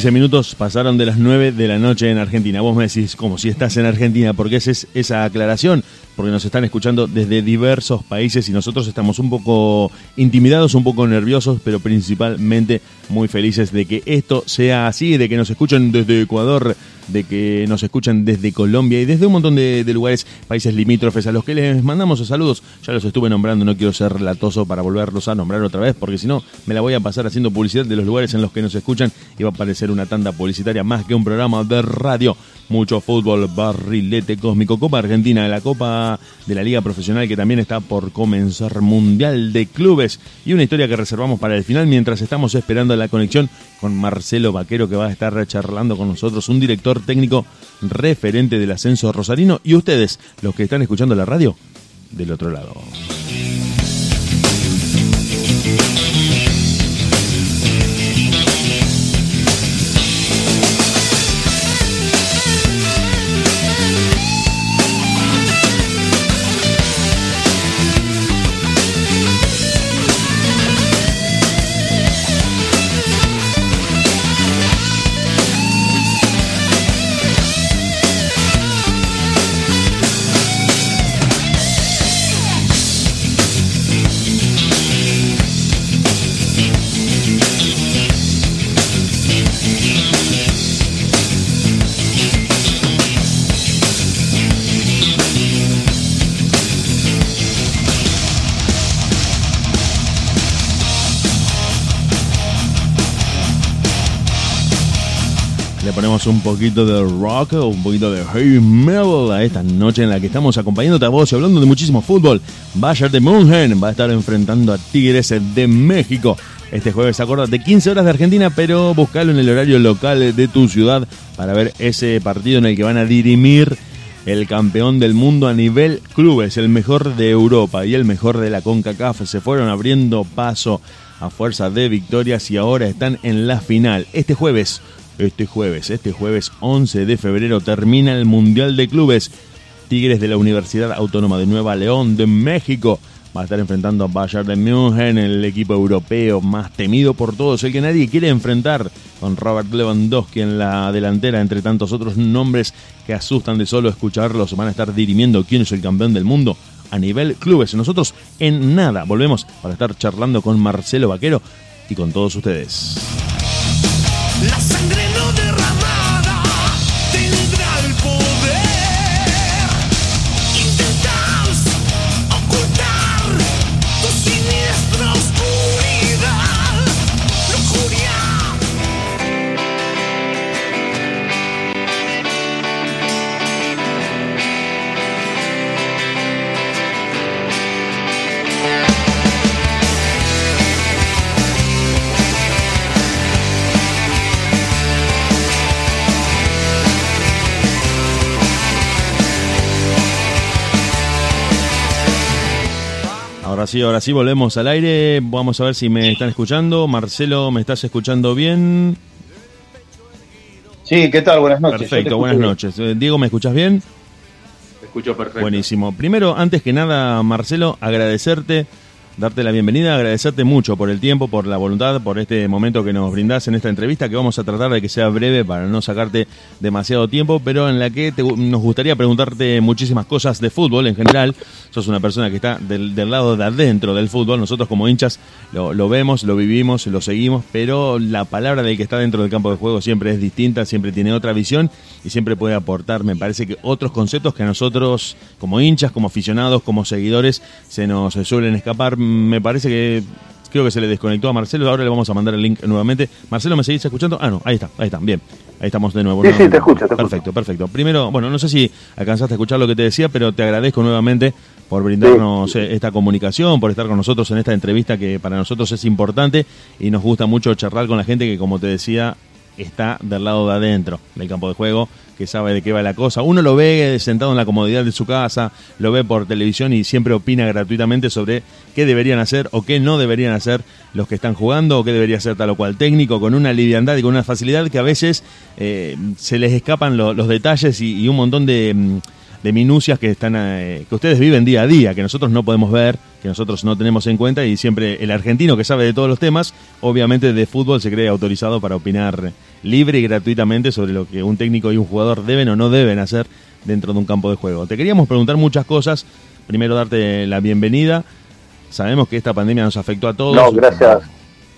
15 minutos pasaron de las 9 de la noche en Argentina. Vos me decís, como si estás en Argentina, ¿por qué es esa aclaración? Porque nos están escuchando desde diversos países y nosotros estamos un poco intimidados, un poco nerviosos, pero principalmente muy felices de que esto sea así, de que nos escuchen desde Ecuador, de que nos escuchan desde Colombia y desde un montón de, lugares, países limítrofes, a los que les mandamos saludos. Ya los estuve nombrando, no quiero ser latoso para volverlos a nombrar otra vez, porque si no, me la voy a pasar haciendo publicidad de los lugares en los que nos escuchan y va a parecer una tanda publicitaria más que un programa de radio. Mucho fútbol, barrilete cósmico, Copa Argentina, la Copa de la Liga Profesional que también está por comenzar, Mundial de Clubes y una historia que reservamos para el final mientras estamos esperando la conexión con Marcelo Vaquero que va a estar charlando con nosotros, un director técnico referente del ascenso rosarino y ustedes, los que están escuchando la radio, del otro lado. Le ponemos un poquito de rock, un poquito de heavy metal a esta noche en la que estamos acompañándote a vos y hablando de muchísimo fútbol. Bayern de München va a estar enfrentando a Tigres de México. Este jueves, acuérdate, 15 horas de Argentina, pero buscalo en el horario local de tu ciudad para ver ese partido en el que van a dirimir el campeón del mundo a nivel clubes, el mejor de Europa y el mejor de la CONCACAF. Se fueron abriendo paso a fuerza de victorias y ahora están en la final. Este jueves, este jueves, este jueves 11 de febrero termina el Mundial de Clubes. Tigres de la Universidad Autónoma de Nueva León de México va a estar enfrentando a Bayern de München, el equipo europeo más temido por todos, el que nadie quiere enfrentar, con Robert Lewandowski en la delantera, entre tantos otros nombres que asustan de solo escucharlos, van a estar dirimiendo quién es el campeón del mundo a nivel clubes. Nosotros en nada volvemos para estar charlando con Marcelo Vaquero y con todos ustedes. Sí, ahora sí, volvemos al aire. Vamos a ver si me están escuchando. Marcelo, ¿me estás escuchando bien?
Sí, ¿qué tal? Buenas noches.
Perfecto, buenas
bien.
noches. Eh, Diego, ¿me escuchas bien?
Te escucho perfecto.
Buenísimo. Primero, antes que nada, Marcelo, agradecerte, darte la bienvenida, agradecerte mucho por el tiempo, por la voluntad, por este momento que nos brindás en esta entrevista, que vamos a tratar de que sea breve para no sacarte demasiado tiempo, pero en la que te- nos gustaría preguntarte muchísimas cosas de fútbol en general. Sos una persona que está del, del lado de adentro del fútbol, nosotros como hinchas lo, lo vemos, lo vivimos, lo seguimos, pero la palabra del que está dentro del campo de juego siempre es distinta, siempre tiene otra visión y siempre puede aportar, me parece que otros conceptos que a nosotros como hinchas, como aficionados, como seguidores, se nos suelen escapar. Me parece que creo que se le desconectó a Marcelo, ahora le vamos a mandar el link nuevamente. Marcelo, ¿me seguís escuchando? Ah, no, ahí está, ahí está, bien. Ahí estamos de nuevo.
Sí, sí, te escucho, te escucho.
Perfecto, perfecto. Primero, bueno, no sé si alcanzaste a escuchar lo que te decía, pero te agradezco nuevamente por brindarnos eh, esta comunicación, por estar con nosotros en esta entrevista que para nosotros es importante y nos gusta mucho charlar con la gente que, como te decía, está del lado de adentro del campo de juego, que sabe de qué va la cosa. Uno lo ve sentado en la comodidad de su casa, lo ve por televisión y siempre opina gratuitamente sobre qué deberían hacer o qué no deberían hacer los que están jugando o qué debería hacer tal o cual técnico, con una liviandad y con una facilidad que a veces eh, se les escapan lo- los detalles y, y un montón de... de minucias que están eh, que ustedes viven día a día, que nosotros no podemos ver, que nosotros no tenemos en cuenta y siempre el argentino que sabe de todos los temas, obviamente de fútbol se cree autorizado para opinar libre y gratuitamente sobre lo que un técnico y un jugador deben o no deben hacer dentro de un campo de juego. Te queríamos preguntar muchas cosas, primero darte la bienvenida. Sabemos que esta pandemia nos afectó a todos.
No, gracias.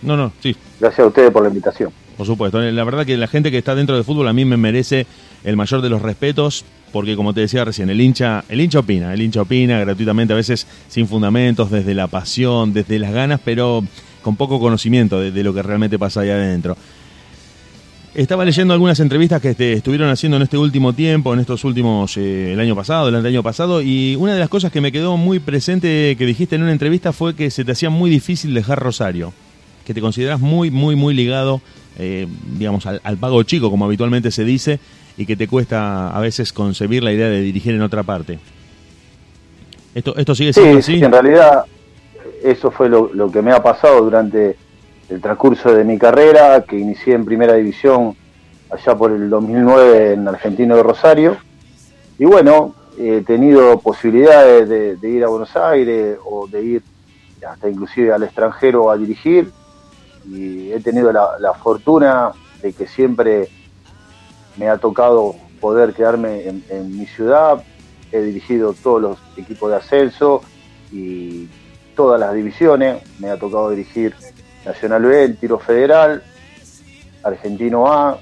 No, no, sí,
Gracias a ustedes por la invitación.
por supuesto. La verdad que la gente que está dentro del fútbol a mí me merece el mayor de los respetos, porque como te decía recién, el hincha, el hincha opina, el hincha opina gratuitamente, a veces sin fundamentos, desde la pasión, desde las ganas, pero con poco conocimiento de, lo que realmente pasa ahí adentro. Estaba leyendo algunas entrevistas que te estuvieron haciendo en este último tiempo, en estos últimos, eh, el año pasado, el año pasado, y una de las cosas que me quedó muy presente que dijiste en una entrevista fue que se te hacía muy difícil dejar Rosario, que te consideras muy, muy, muy ligado, eh, digamos, al pago chico, como habitualmente se dice, y que te cuesta a veces concebir la idea de dirigir en otra parte. ¿Esto, esto sigue siendo
Sí,
así?
sí, en realidad eso fue lo, lo que me ha pasado durante el transcurso de mi carrera, que inicié en primera división allá por el 2009 en Argentino de Rosario. Y bueno, he tenido posibilidades de, de ir a Buenos Aires o de ir hasta inclusive al extranjero a dirigir. Y he tenido la, la fortuna de que siempre me ha tocado poder quedarme en, mi ciudad. He dirigido todos los equipos de ascenso y todas las divisiones. Me ha tocado dirigir Nacional B, el tiro federal, Argentino A,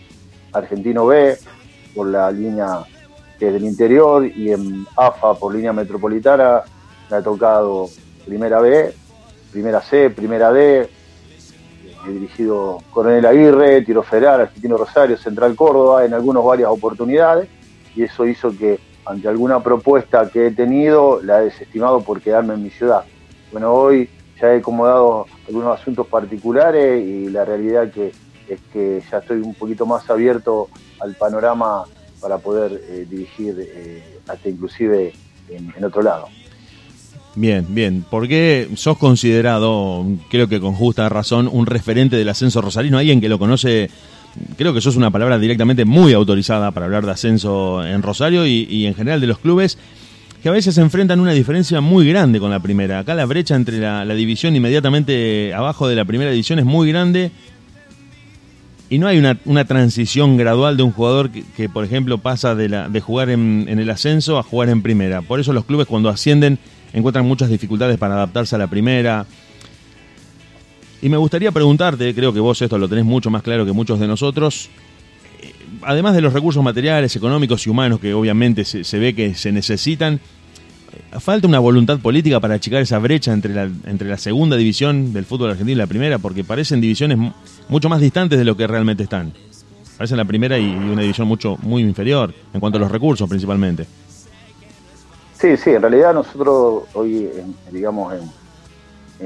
Argentino B, por la línea que es del interior, y en AFA por línea metropolitana me ha tocado Primera B, Primera C, Primera D. He dirigido Coronel Aguirre, Tiro Federal, Argentino Rosario, Central Córdoba, en algunas varias oportunidades, y eso hizo que ante alguna propuesta que he tenido la he desestimado por quedarme en mi ciudad. Bueno, hoy ya he acomodado algunos asuntos particulares y la realidad que es que ya estoy un poquito más abierto al panorama para poder eh, dirigir eh, hasta inclusive en otro lado.
Bien, bien, porque sos considerado, creo que con justa razón, un referente del ascenso rosarino, alguien que lo conoce, creo que sos una palabra directamente muy autorizada para hablar de ascenso en Rosario y, en general de los clubes que a veces enfrentan una diferencia muy grande con la primera. Acá la brecha entre la, la división inmediatamente abajo de la primera división es muy grande y no hay una, una transición gradual de un jugador que, que, por ejemplo, pasa de, la, de jugar en, en el ascenso a jugar en primera. Por eso los clubes cuando ascienden encuentran muchas dificultades para adaptarse a la primera. Y me gustaría preguntarte, creo que vos esto lo tenés mucho más claro que muchos de nosotros, eh, además de los recursos materiales, económicos y humanos que obviamente se, ve que se necesitan, eh, ¿falta una voluntad política para achicar esa brecha entre la, entre la segunda división del fútbol argentino y la primera? Porque parecen divisiones mu- mucho más distantes de lo que realmente están. Parecen la primera y, y una división mucho muy inferior en cuanto a los recursos principalmente.
Sí, sí, en realidad nosotros hoy, en- digamos, en,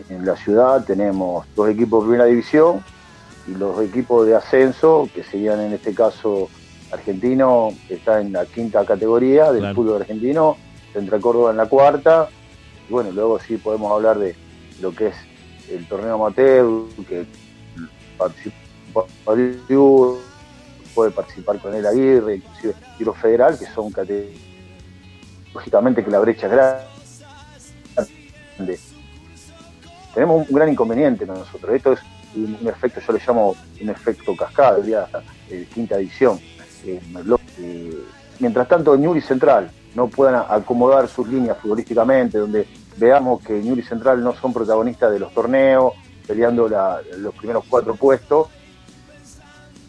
en la ciudad tenemos dos equipos de primera división y los equipos de ascenso, que serían en este caso argentino, que está en la quinta categoría del
Claro.
fútbol argentino, Central Córdoba en la cuarta, y bueno, luego sí podemos hablar de lo que es el torneo amateur, que participa puede participar con el Aguirre, inclusive Tiro Federal, que son categorías lógicamente que la brecha es grande. Tenemos un gran inconveniente nosotros. Esto es un, efecto, yo le llamo un efecto cascada, diría eh, quinta edición. Eh, eh, mientras tanto, Ñuri Central no puedan acomodar sus líneas futbolísticamente, donde veamos que Ñuri Central no son protagonistas de los torneos, peleando los primeros cuatro puestos,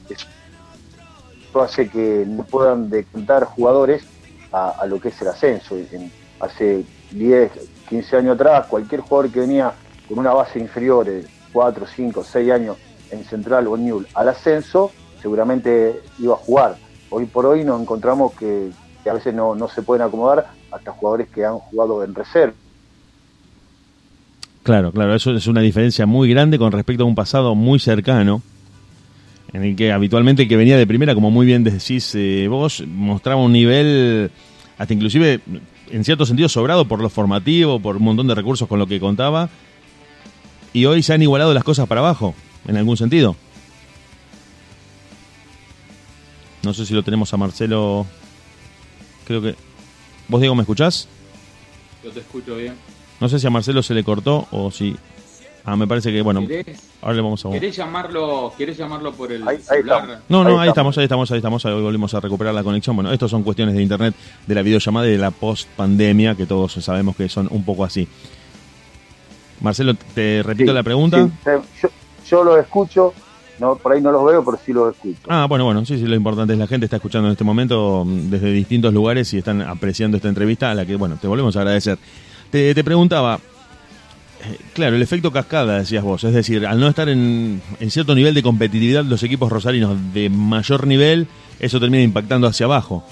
esto hace que no puedan decantar jugadores a, a lo que es el ascenso. En- hace 10, 15 años atrás, cualquier jugador que venía con una base inferior, de 4, 5, 6 años en Central o en Newell, al ascenso, seguramente iba a jugar. Hoy por hoy nos encontramos que, que a veces no, no se pueden acomodar hasta jugadores que han jugado en reserva.
Claro, claro, eso es una diferencia muy grande con respecto a un pasado muy cercano, en el que habitualmente el que venía de primera, como muy bien decís eh, vos, mostraba un nivel hasta inclusive en cierto sentido sobrado por lo formativo, por un montón de recursos con lo que contaba, y hoy se han igualado las cosas para abajo, en algún sentido. No sé si lo tenemos a Marcelo, creo que... ¿Vos, Diego, me escuchás?
Yo te escucho bien.
No sé si a Marcelo se le cortó o si... Ah, me parece que, bueno,
¿Querés,
ahora le vamos a...
querés llamarlo, ¿Querés llamarlo por el
Ahí-
celular?
No, no,
Ahí
ahí estamos, ahí estamos, ahí estamos, ahí volvimos a recuperar la conexión. Bueno, estos son cuestiones de internet, de la videollamada y de la post-pandemia, que todos sabemos que son un poco así. Marcelo, te repito
Sí,
la pregunta.
sí, yo, yo lo escucho No, por ahí no los veo, pero sí los escucho.
Ah, bueno, bueno, sí, sí, lo importante es la gente está escuchando en este momento mm, desde distintos lugares y están apreciando esta entrevista a la que, bueno, te volvemos a agradecer. Te, te preguntaba, claro, el efecto cascada, decías vos, es decir, al no estar en, en cierto nivel de competitividad los equipos rosarinos de mayor nivel, eso termina impactando hacia abajo.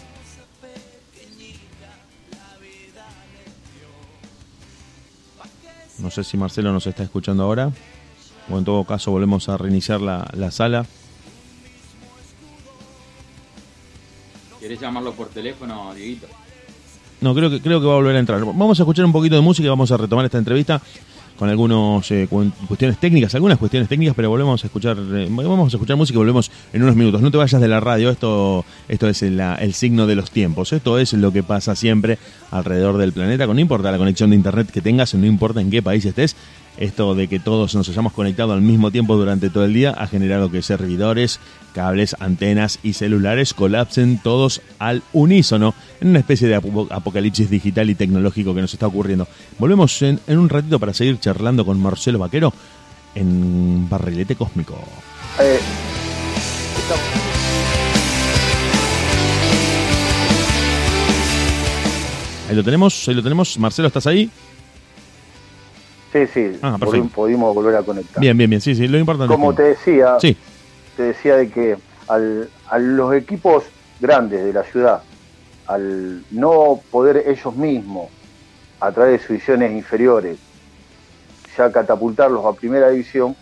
No sé si Marcelo nos está escuchando ahora, o en todo caso volvemos a reiniciar la, la sala.
¿Querés llamarlo por teléfono, Dieguito?
No, creo que, creo que va a volver a entrar. Vamos a escuchar un poquito de música y vamos a retomar esta entrevista con algunas cuestiones técnicas, algunas cuestiones técnicas, pero volvemos a escuchar eh, vamos a escuchar música y volvemos en unos minutos. No te vayas de la radio, esto esto es el, signo de los tiempos. Esto es lo que pasa siempre alrededor del planeta, no importa la conexión de internet que tengas, no importa en qué país estés. Esto de que todos nos hayamos conectado al mismo tiempo durante todo el día ha generado que servidores, cables, antenas y celulares colapsen todos al unísono en una especie de apo- apocalipsis digital y tecnológico que nos está ocurriendo. Volvemos en, en un ratito para seguir charlando con Marcelo Vaquero en Barrilete Cósmico.
Eh,
Ahí lo tenemos, ahí lo tenemos. Marcelo, ¿estás ahí?
Sí, sí,
Ah, perfecto.
pudimos volver a conectar.
Bien, bien, bien. Sí, sí, lo importante. es
Como
que-
te decía,
Sí,
te decía de que al, a los equipos grandes de la ciudad, al no poder ellos mismos, a través de sus divisiones inferiores, ya catapultarlos a primera división,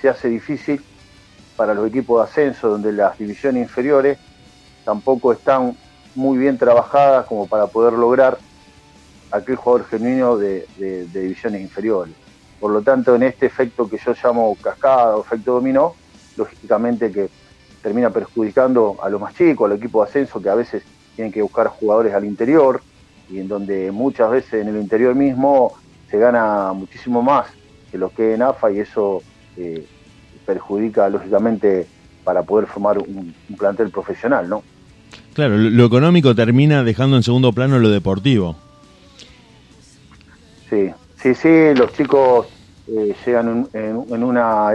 se hace difícil para los equipos de ascenso, donde las divisiones inferiores tampoco están muy bien trabajadas como para poder lograr aquel jugador genuino de, de- divisiones inferiores. Por lo tanto, en este efecto que yo llamo cascada o efecto dominó, lógicamente que termina perjudicando a los más chicos, al equipo de ascenso, que a veces tienen que buscar jugadores al interior, y en donde muchas veces en el interior mismo se gana muchísimo más que lo que en AFA, y eso eh, perjudica lógicamente para poder formar un, un plantel profesional, ¿no?
claro, lo económico termina dejando en segundo plano lo deportivo.
Sí, sí, sí, los chicos eh, llegan en, una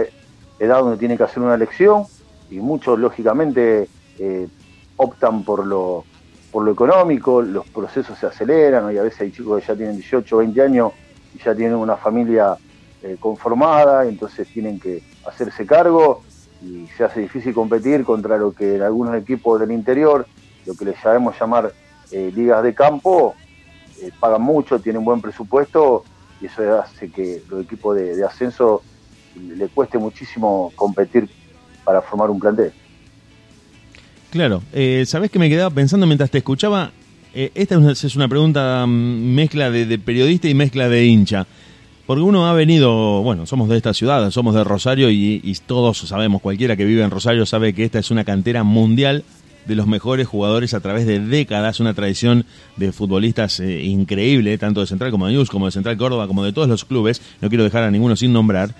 edad donde tienen que hacer una elección y muchos, lógicamente, eh, optan por lo, por lo económico, los procesos se aceleran, y a veces hay chicos que ya tienen 18, 20 años y ya tienen una familia eh, conformada, entonces tienen que hacerse cargo y se hace difícil competir contra lo que en algunos equipos del interior, lo que les sabemos llamar eh, ligas de campo, eh, pagan mucho, tienen buen presupuesto y eso hace que los equipos de, ascenso le cueste muchísimo competir para formar un plantel.
Claro, eh, ¿sabés que me quedaba pensando mientras te escuchaba? Eh, esta es una, es una pregunta mm, mezcla de, de periodista y mezcla de hincha. Porque uno ha venido, bueno, somos de esta ciudad, somos de Rosario y, y todos sabemos, cualquiera que vive en Rosario sabe que esta es una cantera mundial de los mejores jugadores a través de décadas, una tradición de futbolistas eh, increíble, tanto de Central como de News, como de Central Córdoba, como de todos los clubes, no quiero dejar a ninguno sin nombrar,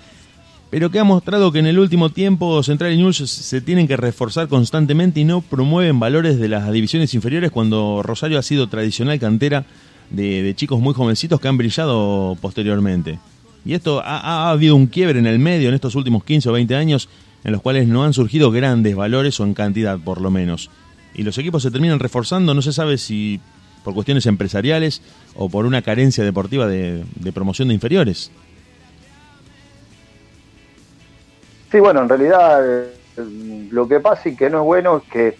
pero que ha mostrado que en el último tiempo Central y News se tienen que reforzar constantemente y no promueven valores de las divisiones inferiores cuando Rosario ha sido tradicional cantera de, chicos muy jovencitos que han brillado posteriormente. Y esto ha, ha habido un quiebre en el medio en estos últimos 15 o 20 años en los cuales no han surgido grandes valores o en cantidad por lo menos. Y los equipos se terminan reforzando, no se sabe si por cuestiones empresariales o por una carencia deportiva de, de promoción de inferiores.
Sí, bueno, en realidad eh, lo que pasa y que no es bueno es que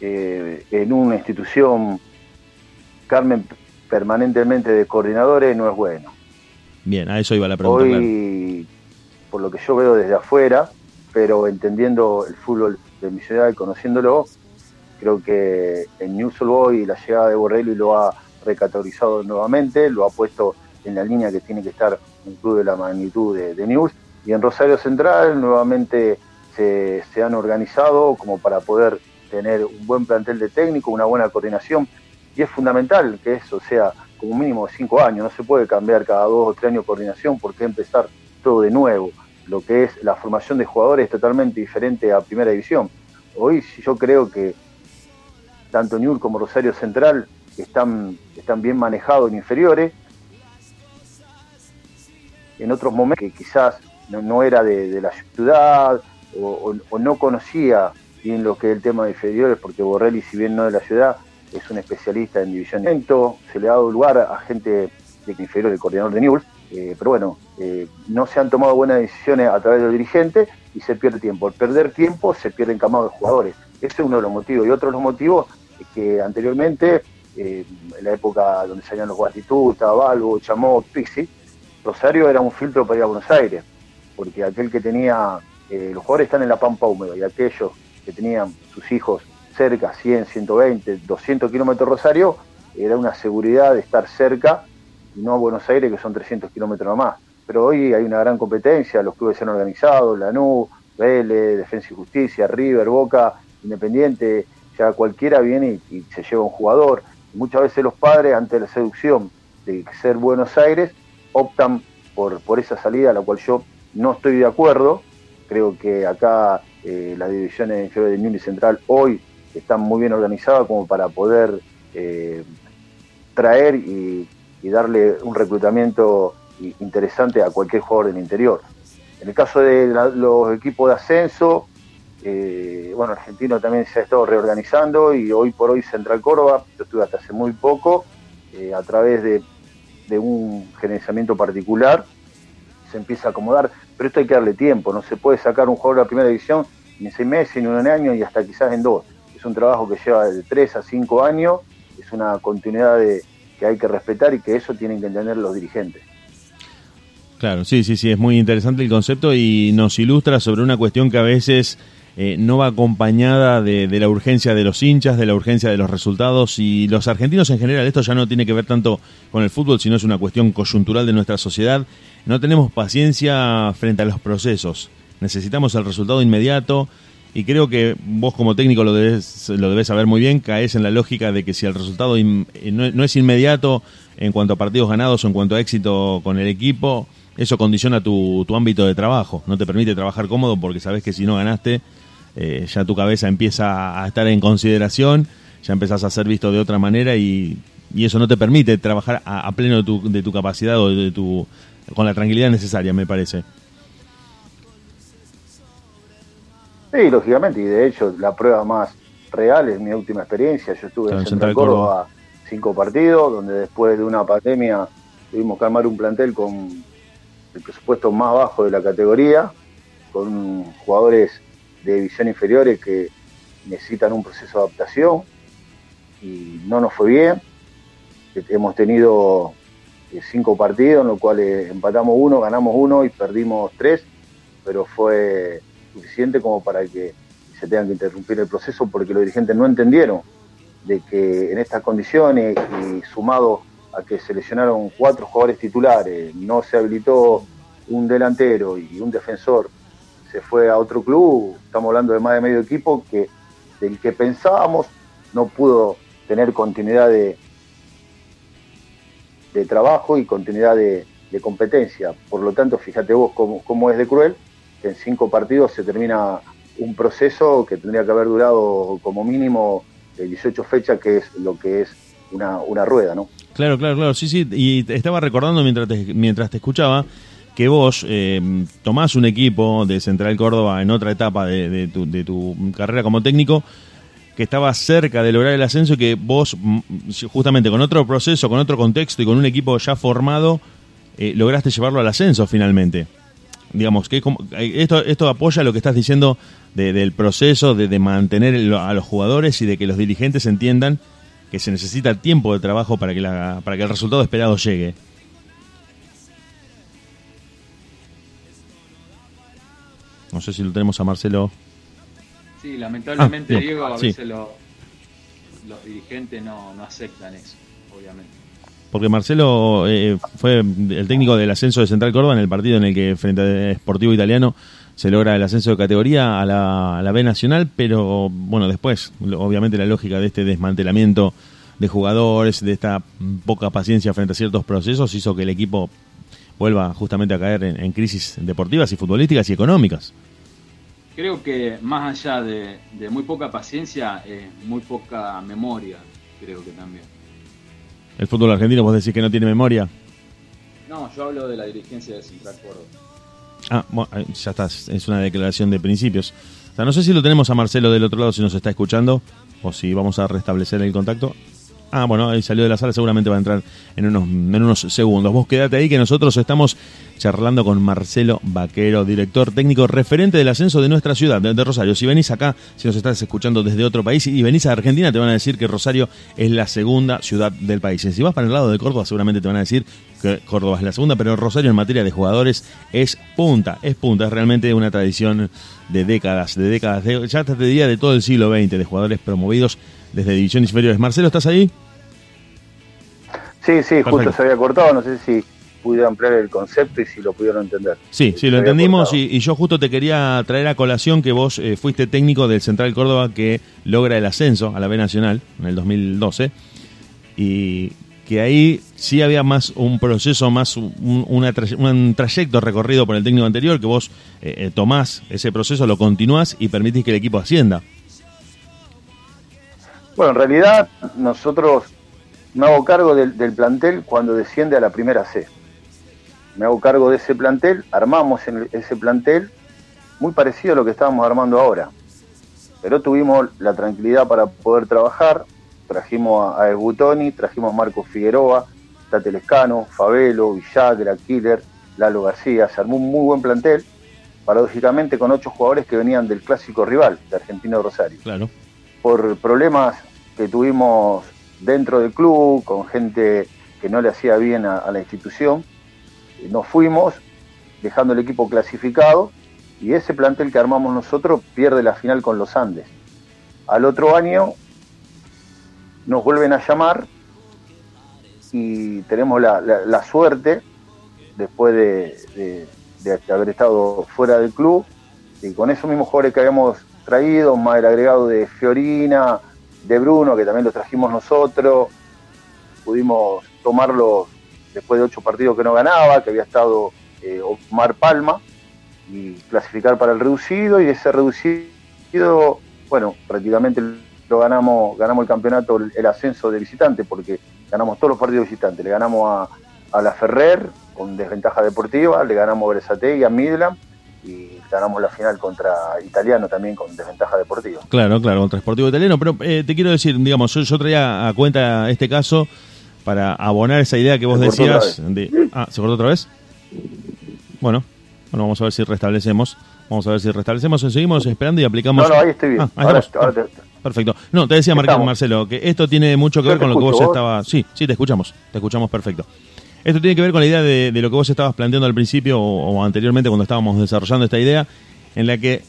eh, en una institución Carmen permanentemente de coordinadores no es bueno.
Bien, a eso iba la pregunta. claro.
Hoy, por lo que yo veo desde afuera, pero entendiendo el fútbol de mi ciudad y conociéndolo, creo que en News Boy la llegada de Borrelli lo ha recategorizado nuevamente, lo ha puesto en la línea que tiene que estar un club de la magnitud de, de News. Y en Rosario Central nuevamente se, se han organizado como para poder tener un buen plantel de técnico, una buena coordinación. Y es fundamental que eso sea como mínimo cinco años, no se puede cambiar cada dos o tres años coordinación porque empezar todo de nuevo. Lo que es la formación de jugadores es totalmente diferente a primera división. Hoy yo creo que tanto Newell como Rosario Central están, están bien manejados en inferiores. En otros momentos que quizás no, era de, la ciudad o, no conocía bien lo que es el tema de inferiores, porque Borrelli, si bien no de la ciudad, es un especialista en evento, se le ha dado lugar a gente de inferior, el coordinador de Newell's, eh, pero bueno, eh, no se han tomado buenas decisiones a través del dirigente y se pierde tiempo. Al perder tiempo se pierden camados de jugadores. Ese es uno de los motivos. Y otro de los motivos es que anteriormente, eh, en la época donde salían los Guatituta, Balbo, Chamó, Pixi, Rosario era un filtro para ir a Buenos Aires, porque aquel que tenía, los jugadores están en la Pampa Húmeda y aquellos que tenían sus hijos cerca, 100, 120, 200 kilómetros Rosario, era una seguridad de estar cerca y no a Buenos Aires, que son 300 kilómetros nomás. Pero hoy hay una gran competencia, los clubes se han organizado, Lanús, Vélez, Defensa y Justicia, River, Boca, Independiente, ya cualquiera viene y, se lleva un jugador. Muchas veces los padres, ante la seducción de ser Buenos Aires, optan por, por esa salida, a la cual yo no estoy de acuerdo. Creo que acá eh, las divisiones inferiores de Newell's Central hoy están muy bien organizadas como para poder eh, traer y, y darle un reclutamiento interesante a cualquier jugador del interior. En el caso de la- los equipos de ascenso, eh, bueno, Argentino también se ha estado reorganizando y hoy por hoy Central Córdoba, yo estuve hasta hace muy poco, eh, a través de, de un gerenciamiento particular, se empieza a acomodar, pero esto hay que darle tiempo, no se puede sacar un jugador de la primera división ni en seis meses, ni en un año y hasta quizás en dos. Es un trabajo que lleva de tres a cinco años, es una continuidad de, que hay que respetar y que eso tienen que entender los dirigentes.
Claro, sí, sí, sí, es muy interesante el concepto y nos ilustra sobre una cuestión que a veces eh, no va acompañada de, de la urgencia de los hinchas, de la urgencia de los resultados y los argentinos en general, esto ya no tiene que ver tanto con el fútbol, sino es una cuestión coyuntural de nuestra sociedad, no tenemos paciencia frente a los procesos, necesitamos el resultado inmediato y creo que vos como técnico lo debes, lo debes saber muy bien, caes en la lógica de que si el resultado eh, no, no es inmediato en cuanto a partidos ganados o en cuanto a éxito con el equipo, eso condiciona tu, tu ámbito de trabajo, no te permite trabajar cómodo porque sabes que si no ganaste, eh, ya tu cabeza empieza a estar en consideración, ya empezás a ser visto de otra manera y, y eso no te permite trabajar a, a pleno de tu, de tu capacidad o de tu, con la tranquilidad necesaria, me parece.
Sí, lógicamente, y de hecho la prueba más real es mi última experiencia. Yo estuve en
en
Central
Central
Córdoba cinco partidos, donde después de una pandemia tuvimos que armar un plantel con el presupuesto más bajo de la categoría, con jugadores de división inferiores que necesitan un proceso de adaptación y no nos fue bien. Hemos tenido eh, cinco partidos, en los cuales empatamos uno, ganamos uno y perdimos tres, pero fue suficiente como para que se tengan que interrumpir el proceso porque los dirigentes no entendieron de que en estas condiciones y sumado a que se lesionaron cuatro jugadores titulares, no se habilitó un delantero y un defensor, se fue a otro club, estamos hablando de más de medio equipo que del que pensábamos no pudo tener continuidad de, de trabajo y continuidad de, de competencia. Por lo tanto, fíjate vos cómo, cómo es de cruel en cinco partidos se termina un proceso que tendría que haber durado como mínimo de 18 fechas, que es lo que es una, una rueda, ¿no?
Claro, claro, claro, sí, sí, y estaba recordando mientras te, mientras te escuchaba que vos eh, tomás un equipo de Central Córdoba en otra etapa de, de tu, de tu carrera como técnico que estaba cerca de lograr el ascenso y que vos mm, justamente con otro proceso, con otro contexto y con un equipo ya formado eh, lograste llevarlo al ascenso finalmente. Digamos que eh, esto, esto apoya lo que estás diciendo de- del proceso de, de mantener a los jugadores y de que los dirigentes entiendan que se necesita tiempo de trabajo para que, la, para que el resultado esperado llegue. No sé si lo tenemos a Marcelo.
Sí, lamentablemente,
Ah.
Diego, a
Sí.
veces lo- los dirigentes no, no aceptan eso, obviamente.
Porque Marcelo eh, fue el técnico del ascenso de Central Córdoba en el partido en el que frente a Sportivo Italiano se logra el ascenso de categoría a la, a B Nacional, pero bueno, después, obviamente la lógica de este desmantelamiento de jugadores, de esta poca paciencia frente a ciertos procesos, hizo que el equipo vuelva justamente a caer en, en crisis deportivas y futbolísticas y económicas.
Creo que más allá de, de muy poca paciencia, eh, muy poca memoria, creo que también.
El fútbol argentino, vos decís que no tiene memoria.
No, yo hablo de la dirigencia de Central Córdoba.
Ah, bueno, eh, ya está, es una declaración de principios. O sea, no sé si lo tenemos a Marcelo del otro lado, si nos está escuchando, o si vamos a restablecer el contacto. Ah, bueno, ahí salió de la sala, seguramente va a entrar en unos, en unos segundos. Vos quedate ahí que nosotros estamos charlando con Marcelo Vaquero, director técnico referente del ascenso de nuestra ciudad, de, de Rosario. Si venís acá, si nos estás escuchando desde otro país y venís a Argentina, te van a decir que Rosario es la segunda ciudad del país. Si vas para el lado de Córdoba, seguramente te van a decir Córdoba es la segunda, pero Rosario en materia de jugadores es punta, es punta, es realmente una tradición de décadas, de décadas, de, ya te diría de todo el siglo XX, de jugadores promovidos desde divisiones inferiores. Marcelo, ¿estás ahí?
Sí, sí, justo se había cortado, no sé si pude ampliar el concepto y si lo pudieron entender.
Sí, sí, lo entendimos y yo justo te quería traer a colación que vos eh, fuiste técnico del Central Córdoba que logra el ascenso a la B Nacional en el 2012 y que ahí sí había más un proceso, más un, un trayecto recorrido por el técnico anterior que vos eh, eh, tomás ese proceso, lo continuás y permitís que el equipo ascienda.
Bueno, en realidad nosotros me hago cargo del, plantel cuando desciende a la primera C. Me hago cargo de ese plantel, armamos en ese plantel muy parecido a lo que estábamos armando ahora. Pero tuvimos la tranquilidad para poder trabajar, trajimos a, Esbutoni, trajimos a Marco Figueroa, Tate Lescano, Fabelo, Villagra, Killer, Lalo García, se armó un muy buen plantel, paradójicamente con ocho jugadores que venían del clásico rival, de Argentino Rosario
Claro.
por problemas que tuvimos dentro del club, con gente que no le hacía bien a, a la institución, eh, nos fuimos dejando el equipo clasificado y ese plantel que armamos nosotros pierde la final con los Andes. Al otro año nos vuelven a llamar y tenemos la, la- la suerte, después de, de- haber estado fuera del club, y con esos mismos jugadores que habíamos traído, más el agregado de Fiorina, de Bruno, que también los trajimos nosotros, pudimos tomarlos después de ocho partidos que no ganaba, que había estado eh, Omar Palma, y clasificar para el reducido, y ese reducido, bueno, prácticamente lo ganamos, ganamos el campeonato, el, ascenso de visitante, porque ganamos todos los partidos visitantes, le ganamos a, a la Ferrer con desventaja deportiva, le ganamos a Bresate y a Midland, y ganamos la final contra Italiano también con desventaja deportiva.
Claro, claro, contra Sportivo Italiano. Pero eh, te quiero decir, digamos, yo, yo traía a cuenta este caso para abonar esa idea que vos
Se
decías. De, ah, ¿se cortó otra vez? Bueno, bueno, vamos a ver si restablecemos. Vamos a ver si restablecemos. Seguimos esperando y aplicamos.
No, no, ahí estoy bien.
Ah, ahí
Ahora- ahora te-
Perfecto. No, te decía. Marcelo que esto tiene mucho que
Yo
ver con lo que vos
¿vos?
estabas. Sí, sí, te escuchamos. Te escuchamos perfecto. Esto tiene que ver con la idea de, de lo que vos estabas planteando al principio o, o anteriormente cuando estábamos desarrollando esta idea, en la que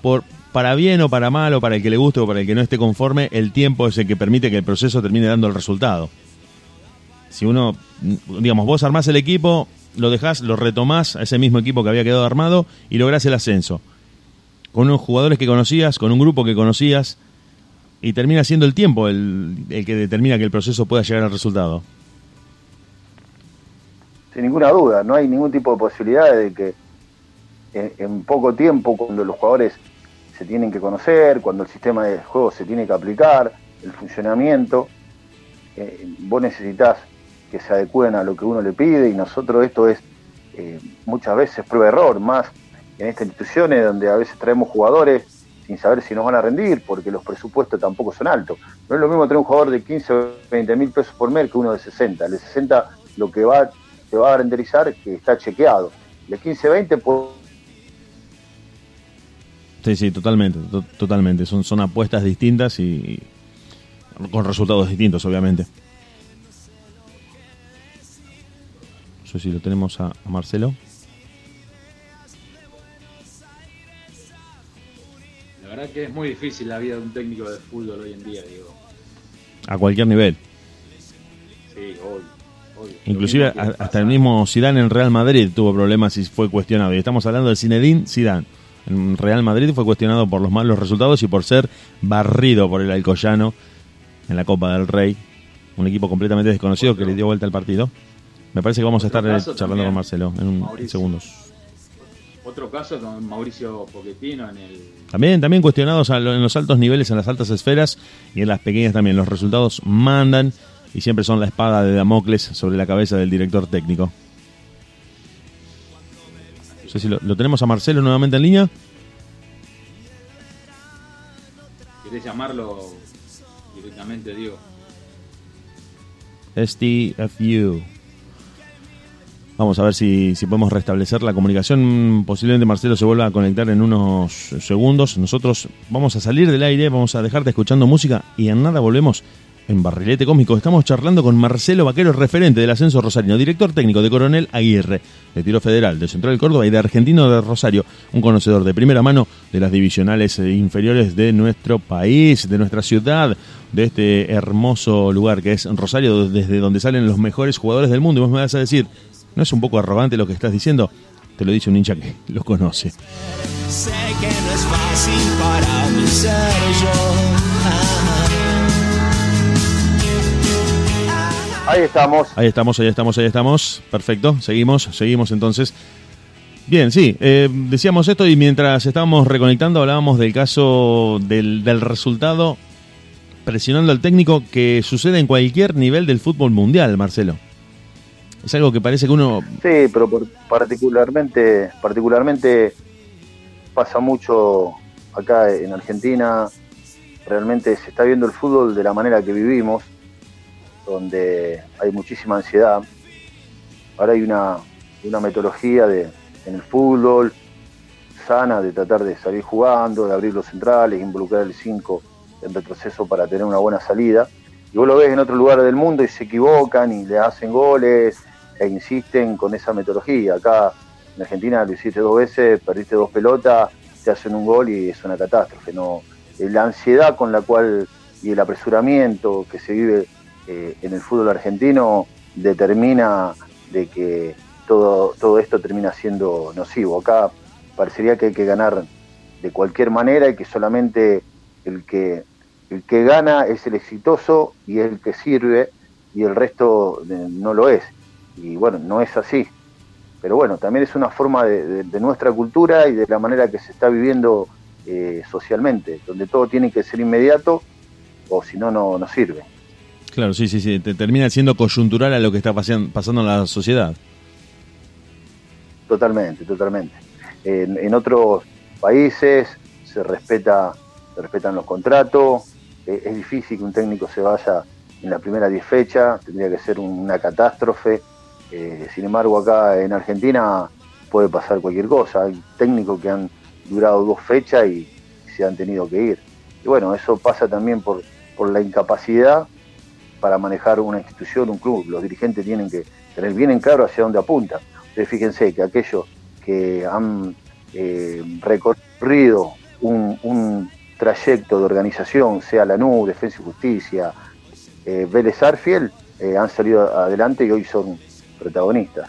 por para bien o para mal o para el que le guste o para el que no esté conforme, el tiempo es el que permite que el proceso termine dando el resultado. Si uno, digamos, vos armás el equipo, lo dejás, lo retomás a ese mismo equipo que había quedado armado y lográs el ascenso. Con unos jugadores que conocías, con un grupo que conocías, y termina siendo el tiempo el, el que determina que el proceso pueda llegar al resultado.
sin ninguna duda, no hay ningún tipo de posibilidad de que en, poco tiempo, cuando los jugadores se tienen que conocer, cuando el sistema de juego se tiene que aplicar, el funcionamiento, eh, vos necesitas que se adecúen a lo que uno le pide y nosotros esto es eh, muchas veces prueba-error, más en estas instituciones donde a veces traemos jugadores sin saber si nos van a rendir porque los presupuestos tampoco son altos. No es lo mismo tener un jugador de 15 o 20 mil pesos por mes que uno de 60. El de 60 lo que va te va a renderizar que está chequeado. El de 15 20 pues,
Sí, sí, totalmente, to- totalmente. Son, son apuestas distintas y, y con resultados distintos, obviamente. No sé si lo tenemos a, a Marcelo.
La verdad que es muy difícil la vida de un técnico de fútbol hoy en día, digo.
A cualquier nivel.
Sí, hoy. hoy.
Inclusive hasta
pasa-
el mismo Zidane en Real Madrid tuvo problemas y fue cuestionado. Y estamos hablando de Zinedine Zidane. En Real Madrid fue cuestionado por los malos resultados y por ser barrido por el Alcoyano en la Copa del Rey. Un equipo completamente desconocido que le dio vuelta al partido. Me parece que vamos a estar eh, charlando
también,
con Marcelo en, un- en segundos.
Otro caso con Mauricio Pochettino en el
También, también cuestionados a lo- en los altos niveles, en las altas esferas y en las pequeñas también. Los resultados mandan y siempre son la espada de Damocles sobre la cabeza del director técnico. No sé si lo, lo tenemos a Marcelo nuevamente en línea.
¿Querés llamarlo directamente, Diego?
STFU. Vamos a ver si, si podemos restablecer la comunicación. Posiblemente Marcelo se vuelva a conectar en unos segundos. Nosotros vamos a salir del aire, vamos a dejarte escuchando música y en nada volvemos en Barrilete Cósmico. Estamos charlando con Marcelo Vaquero, referente del ascenso rosarino, director técnico de Coronel Aguirre, de Tiro Federal, de Central Córdoba y de Argentino de Rosario, un conocedor de primera mano de las divisionales inferiores de nuestro país, de nuestra ciudad, de este hermoso lugar que es Rosario, desde donde salen los mejores jugadores del mundo. Y vos me vas a decir, ¿no es un poco arrogante lo que estás diciendo? Te lo dice un hincha que lo conoce.
Sé que no es fácil para mí ser yo.
Ahí estamos.
Ahí estamos, ahí estamos, ahí estamos. Perfecto, seguimos, seguimos entonces. Bien, sí, eh, decíamos esto y mientras estábamos reconectando hablábamos del caso del, del resultado presionando al técnico que sucede en cualquier nivel del fútbol mundial, Marcelo. Es algo que parece que uno...
Sí, pero particularmente, particularmente pasa mucho acá en Argentina. Realmente se está viendo el fútbol de la manera que vivimos, donde hay muchísima ansiedad. Ahora hay una, una metodología de, en el fútbol sana de tratar de salir jugando, de abrir los centrales, involucrar el 5 en retroceso para tener una buena salida. Y vos lo ves en otros lugares del mundo y se equivocan y le hacen goles e insisten con esa metodología. Acá en Argentina lo hiciste dos veces, perdiste dos pelotas, te hacen un gol y es una catástrofe. No, Eh, la ansiedad con la cual y el apresuramiento que se vive eh, en el fútbol argentino determina de que todo, todo esto termina siendo nocivo. Acá parecería que hay que ganar de cualquier manera y que solamente el que el que gana es el exitoso y el que sirve y el resto eh, no lo es. Y bueno, no es así. Pero bueno, también es una forma de, de- de nuestra cultura y de la manera que se está viviendo eh, socialmente, donde todo tiene que ser inmediato o si no, no no sirve.
Claro, sí, sí, sí, te termina siendo coyuntural a lo que está pasean- pasando en la sociedad.
Totalmente, totalmente. En, en otros países se respeta, se respetan los contratos. Eh, es difícil que un técnico se vaya en la primera 10 fechas, tendría que ser un- una catástrofe. Eh, sin embargo, acá en Argentina puede pasar cualquier cosa. Hay técnicos que han durado dos fechas y se han tenido que ir. Y bueno, eso pasa también por, por la incapacidad para manejar una institución, un club. Los dirigentes tienen que tener bien en claro hacia dónde apuntan. Ustedes fíjense que aquellos que han eh, recorrido un, un trayecto de organización, sea Lanús, Defensa y Justicia, eh, Vélez Arfiel, eh, han salido adelante y hoy son protagonistas.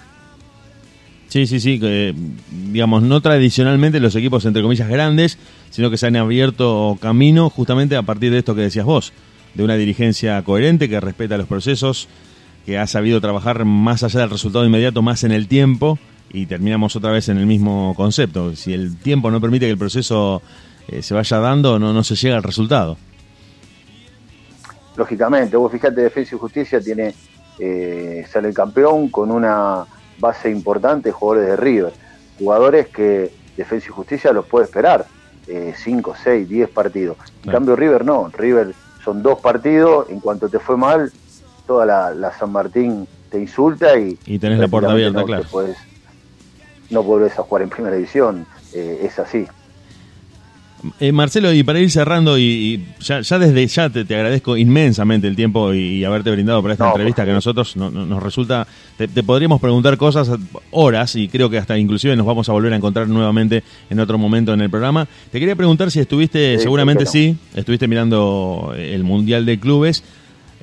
Sí, sí, sí, que, digamos, no tradicionalmente los equipos, entre comillas, grandes, sino que se han abierto camino justamente a partir de esto que decías vos, de una dirigencia coherente que respeta los procesos, que ha sabido trabajar más allá del resultado inmediato, más en el tiempo, y terminamos otra vez en el mismo concepto. Si el tiempo no permite que el proceso eh, se vaya dando, no, no se llega al resultado.
Lógicamente, vos fíjate, Defensa y Justicia tiene, eh, sale campeón con una base importante de jugadores de River, jugadores que Defensa y Justicia los puede esperar, 5, 6, 10 partidos. En cambio River no, River son dos partidos, en cuanto te fue mal, toda la, la San Martín te insulta y,
Y tenés la puerta abierta,
no
claro.
podés- no volvés a jugar en primera división, eh, es así.
Eh, Marcelo, y para ir cerrando, y, y ya, ya desde ya te, te agradezco inmensamente el tiempo y, y haberte brindado por esta
No,
entrevista que a nosotros no- no- nos resulta, te, te podríamos preguntar cosas horas y creo que hasta inclusive nos vamos a volver a encontrar nuevamente en otro momento en el programa. Te quería preguntar si estuviste,
Sí,
seguramente
¿por qué
sí, estuviste mirando el Mundial de Clubes,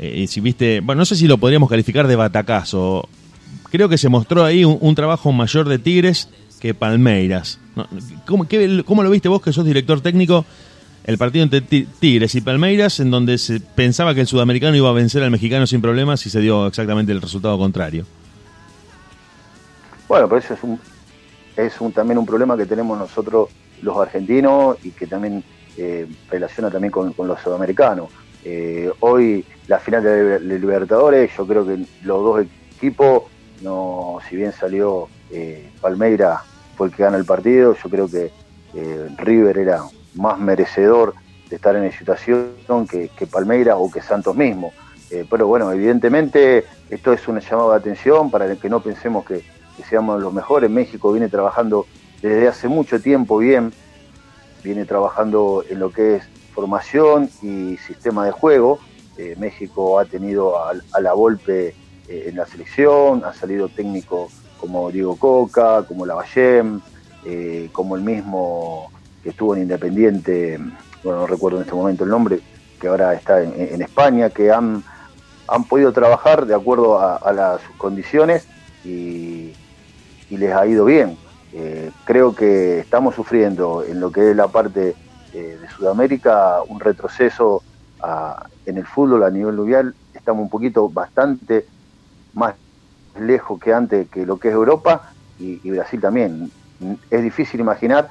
eh, y si viste, bueno, no sé si lo podríamos calificar de batacazo, creo que se mostró ahí un, un trabajo mayor de Tigres que Palmeiras. ¿Cómo, lo viste vos que sos director técnico? El partido entre Ti- Tigres y Palmeiras, en donde se pensaba que el sudamericano iba a vencer al mexicano sin problemas y se dio exactamente el resultado contrario.
Bueno, pero eso es un es un, también un problema que tenemos nosotros los argentinos y que también eh, relaciona también con, con los sudamericanos. Eh, hoy la final de, de Libertadores, yo creo que los dos equipos, no, si bien salió eh, Palmeira fue el que gana el partido. Yo creo que eh, River era más merecedor de estar en esa situación que, que Palmeira o que Santos mismo. Eh, pero bueno, evidentemente esto es una llamada de atención para que no pensemos que, seamos los mejores. México viene trabajando desde hace mucho tiempo bien, viene trabajando en lo que es formación y sistema de juego. México ha tenido a, a la golpe en la selección, ha salido técnico como Diego Coca, como Lavallem, eh, como el mismo que estuvo en Independiente, bueno, no recuerdo en este momento el nombre, que ahora está en, España, que han, han podido trabajar de acuerdo a, las condiciones y, les ha ido bien. Eh, creo que estamos sufriendo en lo que es la parte eh, de Sudamérica un retroceso en el fútbol a nivel mundial. Estamos un poquito bastante más lejos que antes que lo que es Europa y, Brasil también. Es difícil imaginar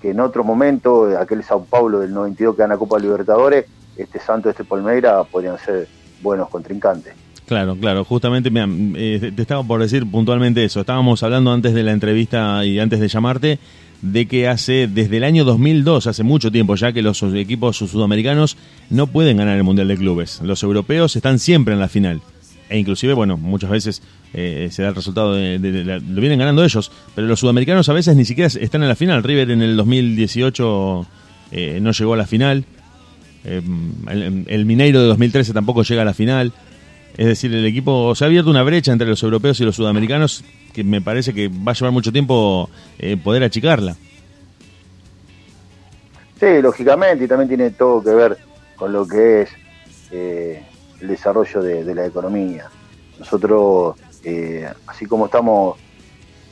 que en otro momento, aquel Sao Paulo del 92 que gana Copa Libertadores, este Santos, este Palmeira podrían ser buenos contrincantes.
Claro, claro, justamente mira, eh, te estaba por decir puntualmente eso. Estábamos hablando antes de la entrevista y antes de llamarte de que hace desde el año 2002, hace mucho tiempo ya que los equipos sudamericanos no pueden ganar el Mundial de Clubes. Los europeos están siempre en la final. E inclusive, bueno, muchas veces eh, se da el resultado de, de- lo vienen ganando ellos, pero los sudamericanos a veces ni siquiera están en la final. River en el 2018 eh, no llegó a la final. Eh, el, Mineiro de 2013 tampoco llega a la final. Es decir, el equipo se ha abierto una brecha entre los europeos y los sudamericanos que me parece que va a llevar mucho tiempo eh, poder achicarla.
Sí, lógicamente, y también tiene todo que ver con lo que es eh, el desarrollo de, de la economía. Nosotros, eh, así como estamos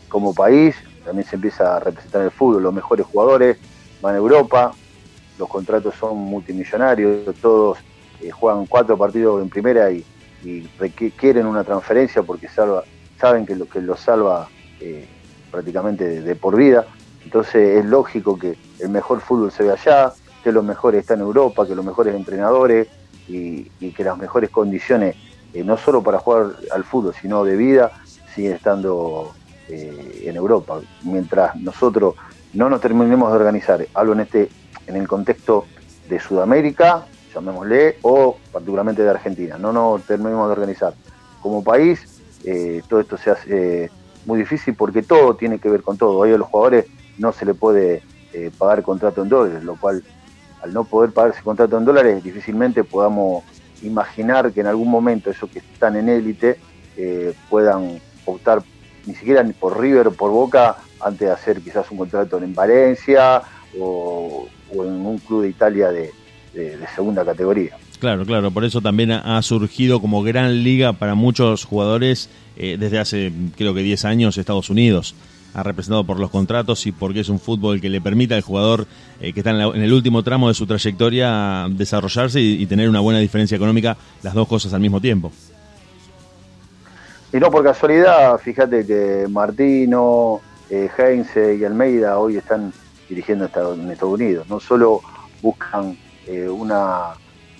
como país, también se empieza a representar el fútbol. Los mejores jugadores van a Europa, los contratos son multimillonarios, todos eh, juegan cuatro partidos en primera y, y requ- quieren una transferencia porque saben que lo que los salva eh, prácticamente de, de por vida. Entonces es lógico que el mejor fútbol se ve allá, que los mejores están en Europa, que los mejores entrenadores y, y que las mejores condiciones, eh, no solo para jugar al fútbol, sino de vida, siguen estando eh, en Europa. Mientras nosotros no nos terminemos de organizar, hablo en este, en el contexto de Sudamérica, llamémosle, o particularmente de Argentina, no nos terminemos de organizar como país, eh, todo esto se hace muy difícil porque todo tiene que ver con todo. Hoy a los jugadores no se le puede pagar contrato en dólares, lo cual al no poder pagarse contrato en dólares difícilmente podamos imaginar que en algún momento esos que están en élite eh, puedan optar ni siquiera ni por River o por Boca antes de hacer quizás un contrato en Valencia o, en un club de Italia de, segunda categoría.
Claro, claro, por eso también ha ha surgido como gran liga para muchos jugadores eh, desde hace creo que 10 años Estados Unidos. Ha representado por los contratos y porque es un fútbol que le permite al jugador eh, que está en, la- en el último tramo de su trayectoria desarrollarse y, tener una buena diferencia económica, las dos cosas al mismo tiempo.
Y no por casualidad, fíjate que Martino, eh, Heinze y Almeida hoy están dirigiendo en Estados Unidos. No solo buscan eh, una,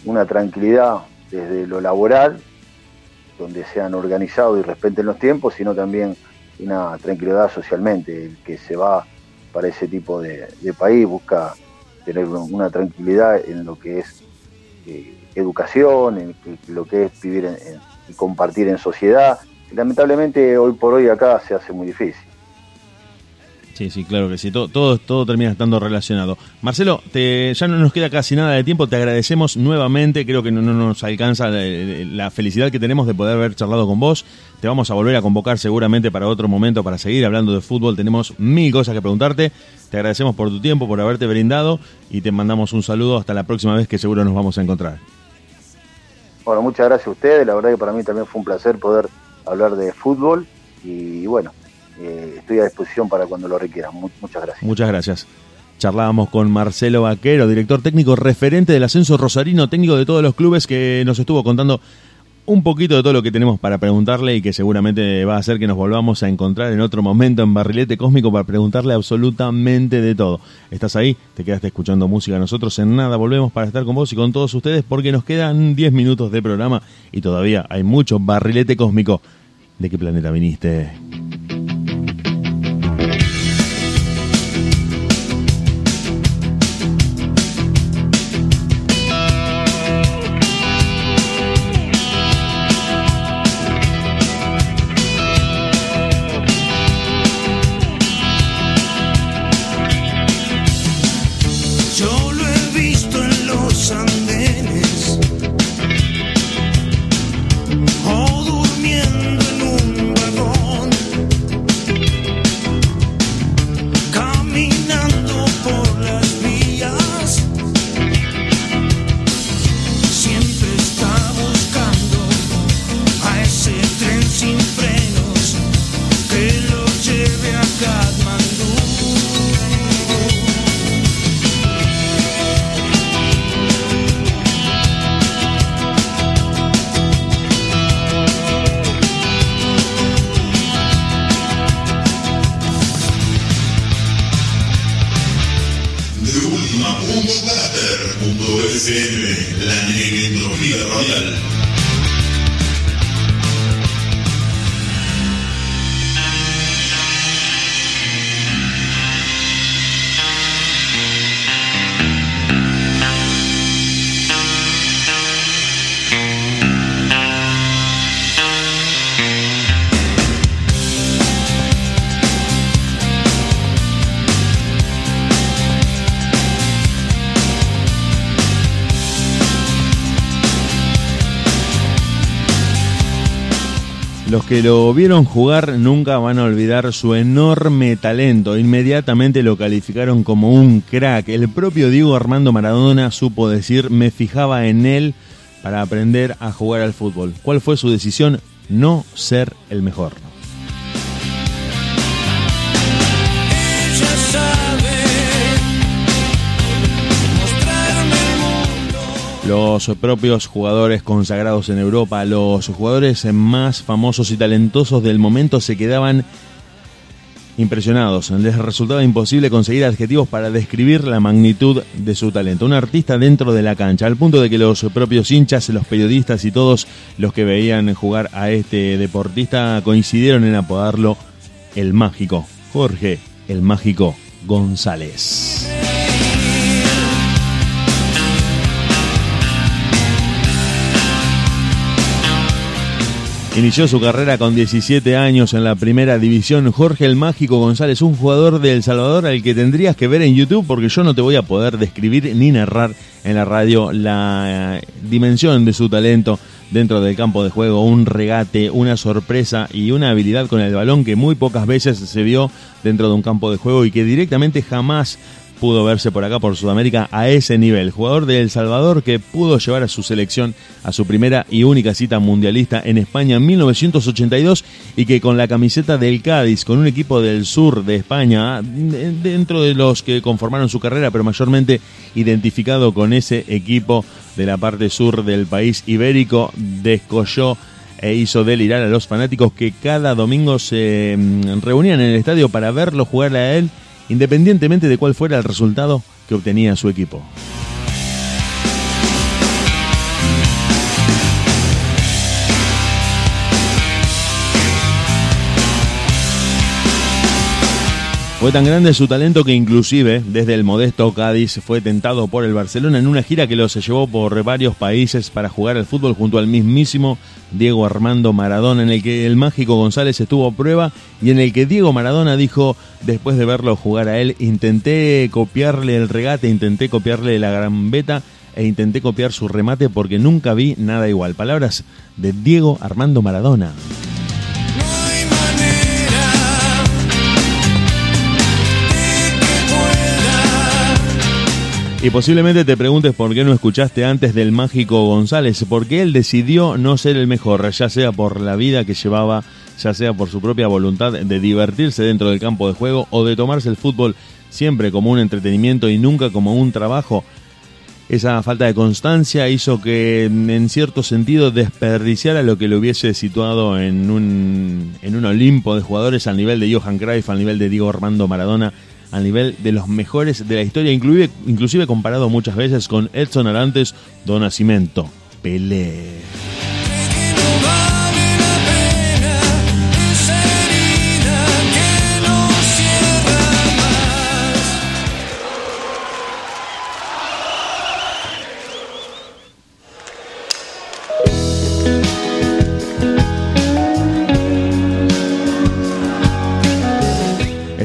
una tranquilidad desde lo laboral, donde sean organizados y respeten los tiempos, sino también una tranquilidad socialmente. El que se va para ese tipo de, país busca tener una tranquilidad en lo que es eh, educación, en lo que es vivir y compartir en sociedad. Lamentablemente hoy por hoy acá se hace muy difícil.
Sí, sí, claro que sí. Todo, todo, todo termina estando relacionado. Marcelo, te, ya no nos queda casi nada de tiempo. Te agradecemos nuevamente. Creo que no, no nos alcanza la, la felicidad que tenemos de poder haber charlado con vos. Te vamos a volver a convocar seguramente para otro momento para seguir hablando de fútbol. Tenemos mil cosas que preguntarte. Te agradecemos por tu tiempo, por haberte brindado y te mandamos un saludo hasta la próxima vez que seguro nos vamos a encontrar.
Bueno, muchas gracias a ustedes. La verdad que para mí también fue un placer poder hablar de fútbol y bueno, eh, estoy a disposición para cuando lo requieran. Mu- muchas gracias.
Muchas gracias. Charlábamos con Marcelo Vaquero, director técnico referente del ascenso rosarino, técnico de todos los clubes, que nos estuvo contando un poquito de todo lo que tenemos para preguntarle y que seguramente va a hacer que nos volvamos a encontrar en otro momento en Barrilete Cósmico para preguntarle absolutamente de todo. ¿Estás ahí? ¿Te quedaste escuchando música? Nosotros en nada volvemos para estar con vos y con todos ustedes porque nos quedan 10 minutos de programa y todavía hay mucho Barrilete Cósmico. ¿De qué planeta viniste? Que lo vieron jugar nunca van a olvidar su enorme talento. Inmediatamente lo calificaron como un crack. El propio Diego Armando Maradona supo decir, me fijaba en él para aprender a jugar al fútbol. ¿Cuál fue su decisión? No ser el mejor. Los propios jugadores consagrados en Europa, los jugadores más famosos y talentosos del momento se quedaban impresionados. Les resultaba imposible conseguir adjetivos para describir la magnitud de su talento. Un artista dentro de la cancha, al punto de que los propios hinchas, los periodistas y todos los que veían jugar a este deportista coincidieron en apodarlo el mágico. Jorge, el mágico González. Inició su carrera con 17 años en la primera división. Jorge el Mágico González, un jugador de El Salvador al que tendrías que ver en YouTube porque yo no te voy a poder describir ni narrar en la radio la eh, dimensión de su talento dentro del campo de juego. Un regate, una sorpresa y una habilidad con el balón que muy pocas veces se vio dentro de un campo de juego y que directamente jamás pudo verse por acá por Sudamérica a ese nivel. Jugador de El Salvador que pudo llevar a su selección a su primera y única cita mundialista en España en 1982 y que con la camiseta del Cádiz, con un equipo del sur de España, de- dentro de los que conformaron su carrera, pero mayormente identificado con ese equipo de la parte sur del país ibérico, descolló e hizo delirar a los fanáticos que cada domingo se mm, reunían en el estadio para verlo jugar a él, independientemente de cuál fuera el resultado que obtenía su equipo. Fue tan grande su talento que inclusive desde el modesto Cádiz fue tentado por el Barcelona en una gira que lo se llevó por varios países para jugar al fútbol junto al mismísimo Diego Armando Maradona, en el que el mágico González estuvo a prueba y en el que Diego Maradona dijo, después de verlo jugar a él, intenté copiarle el regate, intenté copiarle la gambeta e intenté copiar su remate porque nunca vi nada igual. Palabras de Diego Armando Maradona. Y posiblemente te preguntes por qué no escuchaste antes del mágico González, porque él decidió no ser el mejor, ya sea por la vida que llevaba, ya sea por su propia voluntad de divertirse dentro del campo de juego o de tomarse el fútbol siempre como un entretenimiento y nunca como un trabajo. Esa falta de constancia hizo que en cierto sentido desperdiciara lo que lo hubiese situado en un, en un Olimpo de jugadores al nivel de Johan Cruyff, al nivel de Diego Armando Maradona, al nivel de los mejores de la historia, inclusive, comparado muchas veces con Edson Arantes, Don Nascimento, Pelé.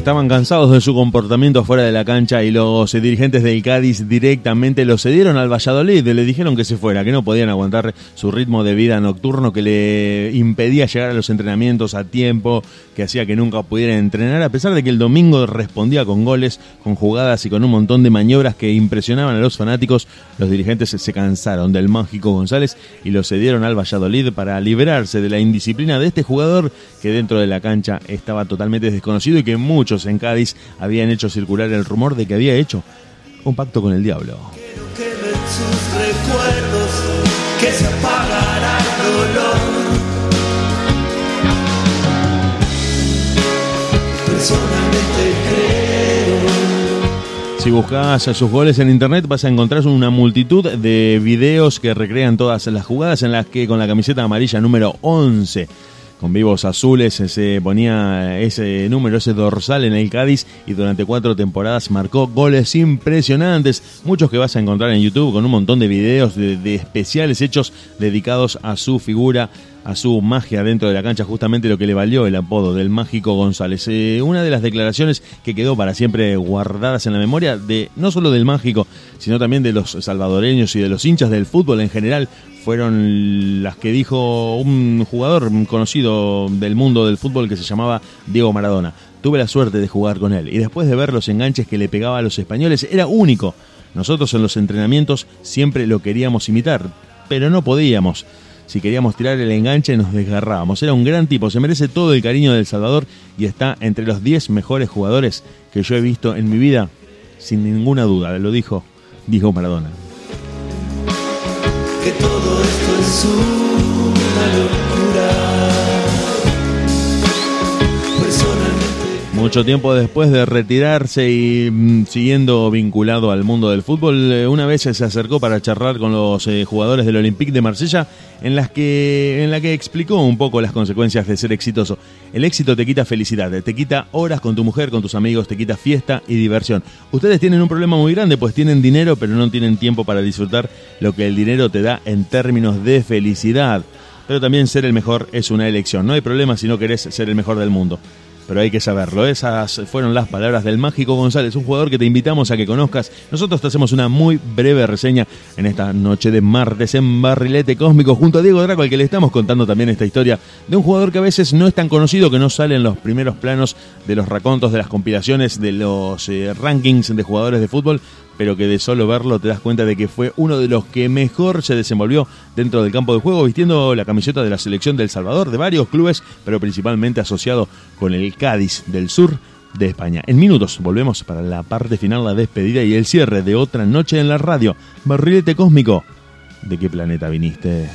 Estaban cansados de su comportamiento fuera de la cancha y los dirigentes del Cádiz directamente lo cedieron al Valladolid. Le dijeron que se fuera, que no podían aguantar su ritmo de vida nocturno que le impedía llegar a los entrenamientos a tiempo, que hacía que nunca pudiera entrenar, a pesar de que el domingo respondía con goles, con jugadas y con un montón de maniobras que impresionaban a los fanáticos. Los dirigentes se cansaron del mágico González y lo cedieron al Valladolid para liberarse de la indisciplina de este jugador que dentro de la cancha estaba totalmente desconocido y que muchos en Cádiz habían hecho circular el rumor de que había hecho un pacto con el diablo.
quemen sus recuerdos, que se apagará el dolor. Personalmente creo.
Si buscas sus goles en internet vas a encontrar una multitud de videos que recrean todas las jugadas en las que con la camiseta amarilla número 11 con vivos azules se ponía ese número, ese dorsal en el Cádiz y durante cuatro temporadas marcó goles impresionantes, muchos que vas a encontrar en YouTube con un montón de videos de, de especiales hechos dedicados a su figura, a su magia dentro de la cancha, justamente lo que le valió el apodo del mágico González. Eh, una de las declaraciones que quedó para siempre guardadas en la memoria de no solo del mágico, sino también de los salvadoreños y de los hinchas del fútbol en general, fueron las que dijo un jugador conocido del mundo del fútbol que se llamaba Diego Maradona. Tuve la suerte de jugar con él y después de ver los enganches que le pegaba a los españoles, era único. Nosotros en los entrenamientos siempre lo queríamos imitar, pero no podíamos. Si queríamos tirar el enganche nos desgarrábamos. Era un gran tipo, se merece todo el cariño del Salvador y está entre los 10 mejores jugadores que yo he visto en mi vida, sin ninguna duda, lo dijo, dijo Maradona.
que todo esto es.
Mucho tiempo después de retirarse y mm, siguiendo vinculado al mundo del fútbol, eh, una vez se acercó para charlar con los eh, jugadores del Olympique de Marsella, en las que en la que explicó un poco las consecuencias de ser exitoso. El éxito te quita felicidad, te quita horas con tu mujer, con tus amigos, te quita fiesta y diversión. Ustedes tienen un problema muy grande, pues tienen dinero, pero no tienen tiempo para disfrutar lo que el dinero te da en términos de felicidad. Pero también ser el mejor es una elección. No hay problema si no querés ser el mejor del mundo pero hay que saberlo. Esas fueron las palabras del Mágico González, un jugador que te invitamos a que conozcas. Nosotros te hacemos una muy breve reseña en esta noche de martes en Barrilete Cósmico junto a Diego Draco, al que le estamos contando también esta historia de un jugador que a veces no es tan conocido, que no sale en los primeros planos de los racontos, de las compilaciones, de los eh, rankings de jugadores de fútbol, pero que de solo verlo te das cuenta de que fue uno de los que mejor se desenvolvió dentro del campo de juego, vistiendo la camiseta de la selección del Salvador, de varios clubes, pero principalmente asociado con el Cádiz del sur de España. En minutos volvemos para la parte final, la despedida y el cierre de otra noche en la radio. Barrilete cósmico. ¿De qué planeta viniste?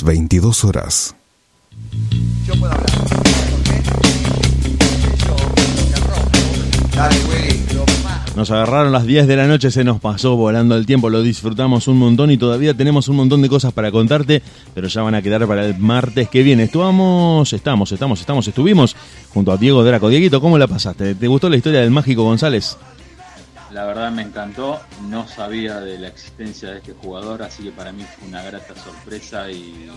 Las 22 horas.
Yo puedo hablar.
Nos agarraron las 10 de la noche, se nos pasó volando el tiempo, lo disfrutamos un montón y todavía tenemos un montón de cosas para contarte, pero ya van a quedar para el martes que viene. Estuvamos, estamos, estamos, estamos, estuvimos junto a Diego Draco. Dieguito, ¿cómo la pasaste? ¿Te gustó la historia del mágico González?
La verdad me encantó, no sabía de la existencia de este jugador, así que para mí fue una grata sorpresa y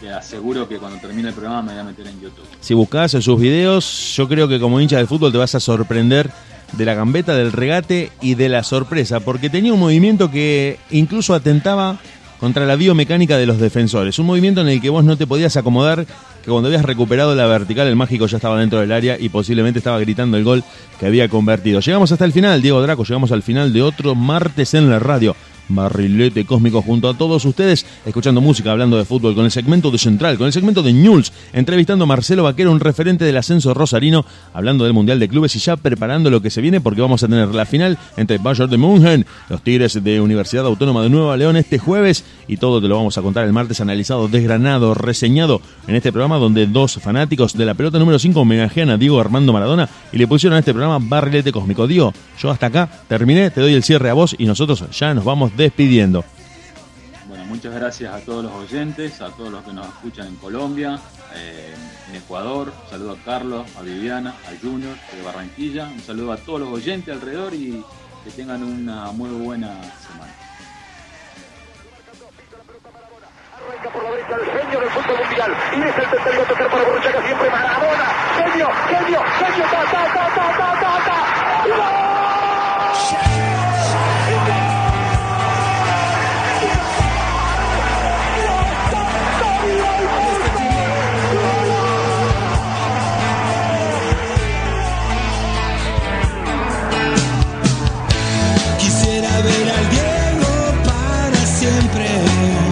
te aseguro que cuando termine el programa me voy a meter en YouTube.
Si buscas en sus videos, yo creo que como hincha del fútbol te vas a sorprender de la gambeta, del regate y de la sorpresa, porque tenía un movimiento que incluso atentaba contra la biomecánica de los defensores. Un movimiento en el que vos no te podías acomodar, que cuando habías recuperado la vertical, el mágico ya estaba dentro del área y posiblemente estaba gritando el gol que había convertido. Llegamos hasta el final, Diego Draco, llegamos al final de otro martes en la radio. Barrilete Cósmico junto a todos ustedes, escuchando música, hablando de fútbol, con el segmento de Central, con el segmento de News, entrevistando a Marcelo Vaquero, un referente del ascenso rosarino, hablando del Mundial de Clubes y ya preparando lo que se viene porque vamos a tener la final entre Bayern de München, los Tigres de Universidad Autónoma de Nueva León este jueves y todo te lo vamos a contar el martes analizado, desgranado, reseñado en este programa donde dos fanáticos de la pelota número 5 homenajean a Diego Armando Maradona y le pusieron a este programa Barrilete Cósmico. Diego, yo hasta acá terminé, te doy el cierre a vos y nosotros ya nos vamos despidiendo.
Bueno, muchas gracias a todos los oyentes, a todos los que nos escuchan en Colombia, eh, en Ecuador. Un saludo a Carlos, a Viviana, a Junior de Barranquilla. Un saludo a todos los oyentes alrededor y que tengan una muy buena semana.
Arranca por la derecha el genio del fútbol mundial. Y es el tercero a tocar para Borruchaga siempre Maradona. Genio, genio, genio. Ta, ta, ta, ta, ta, ta, ta. ¡Gol!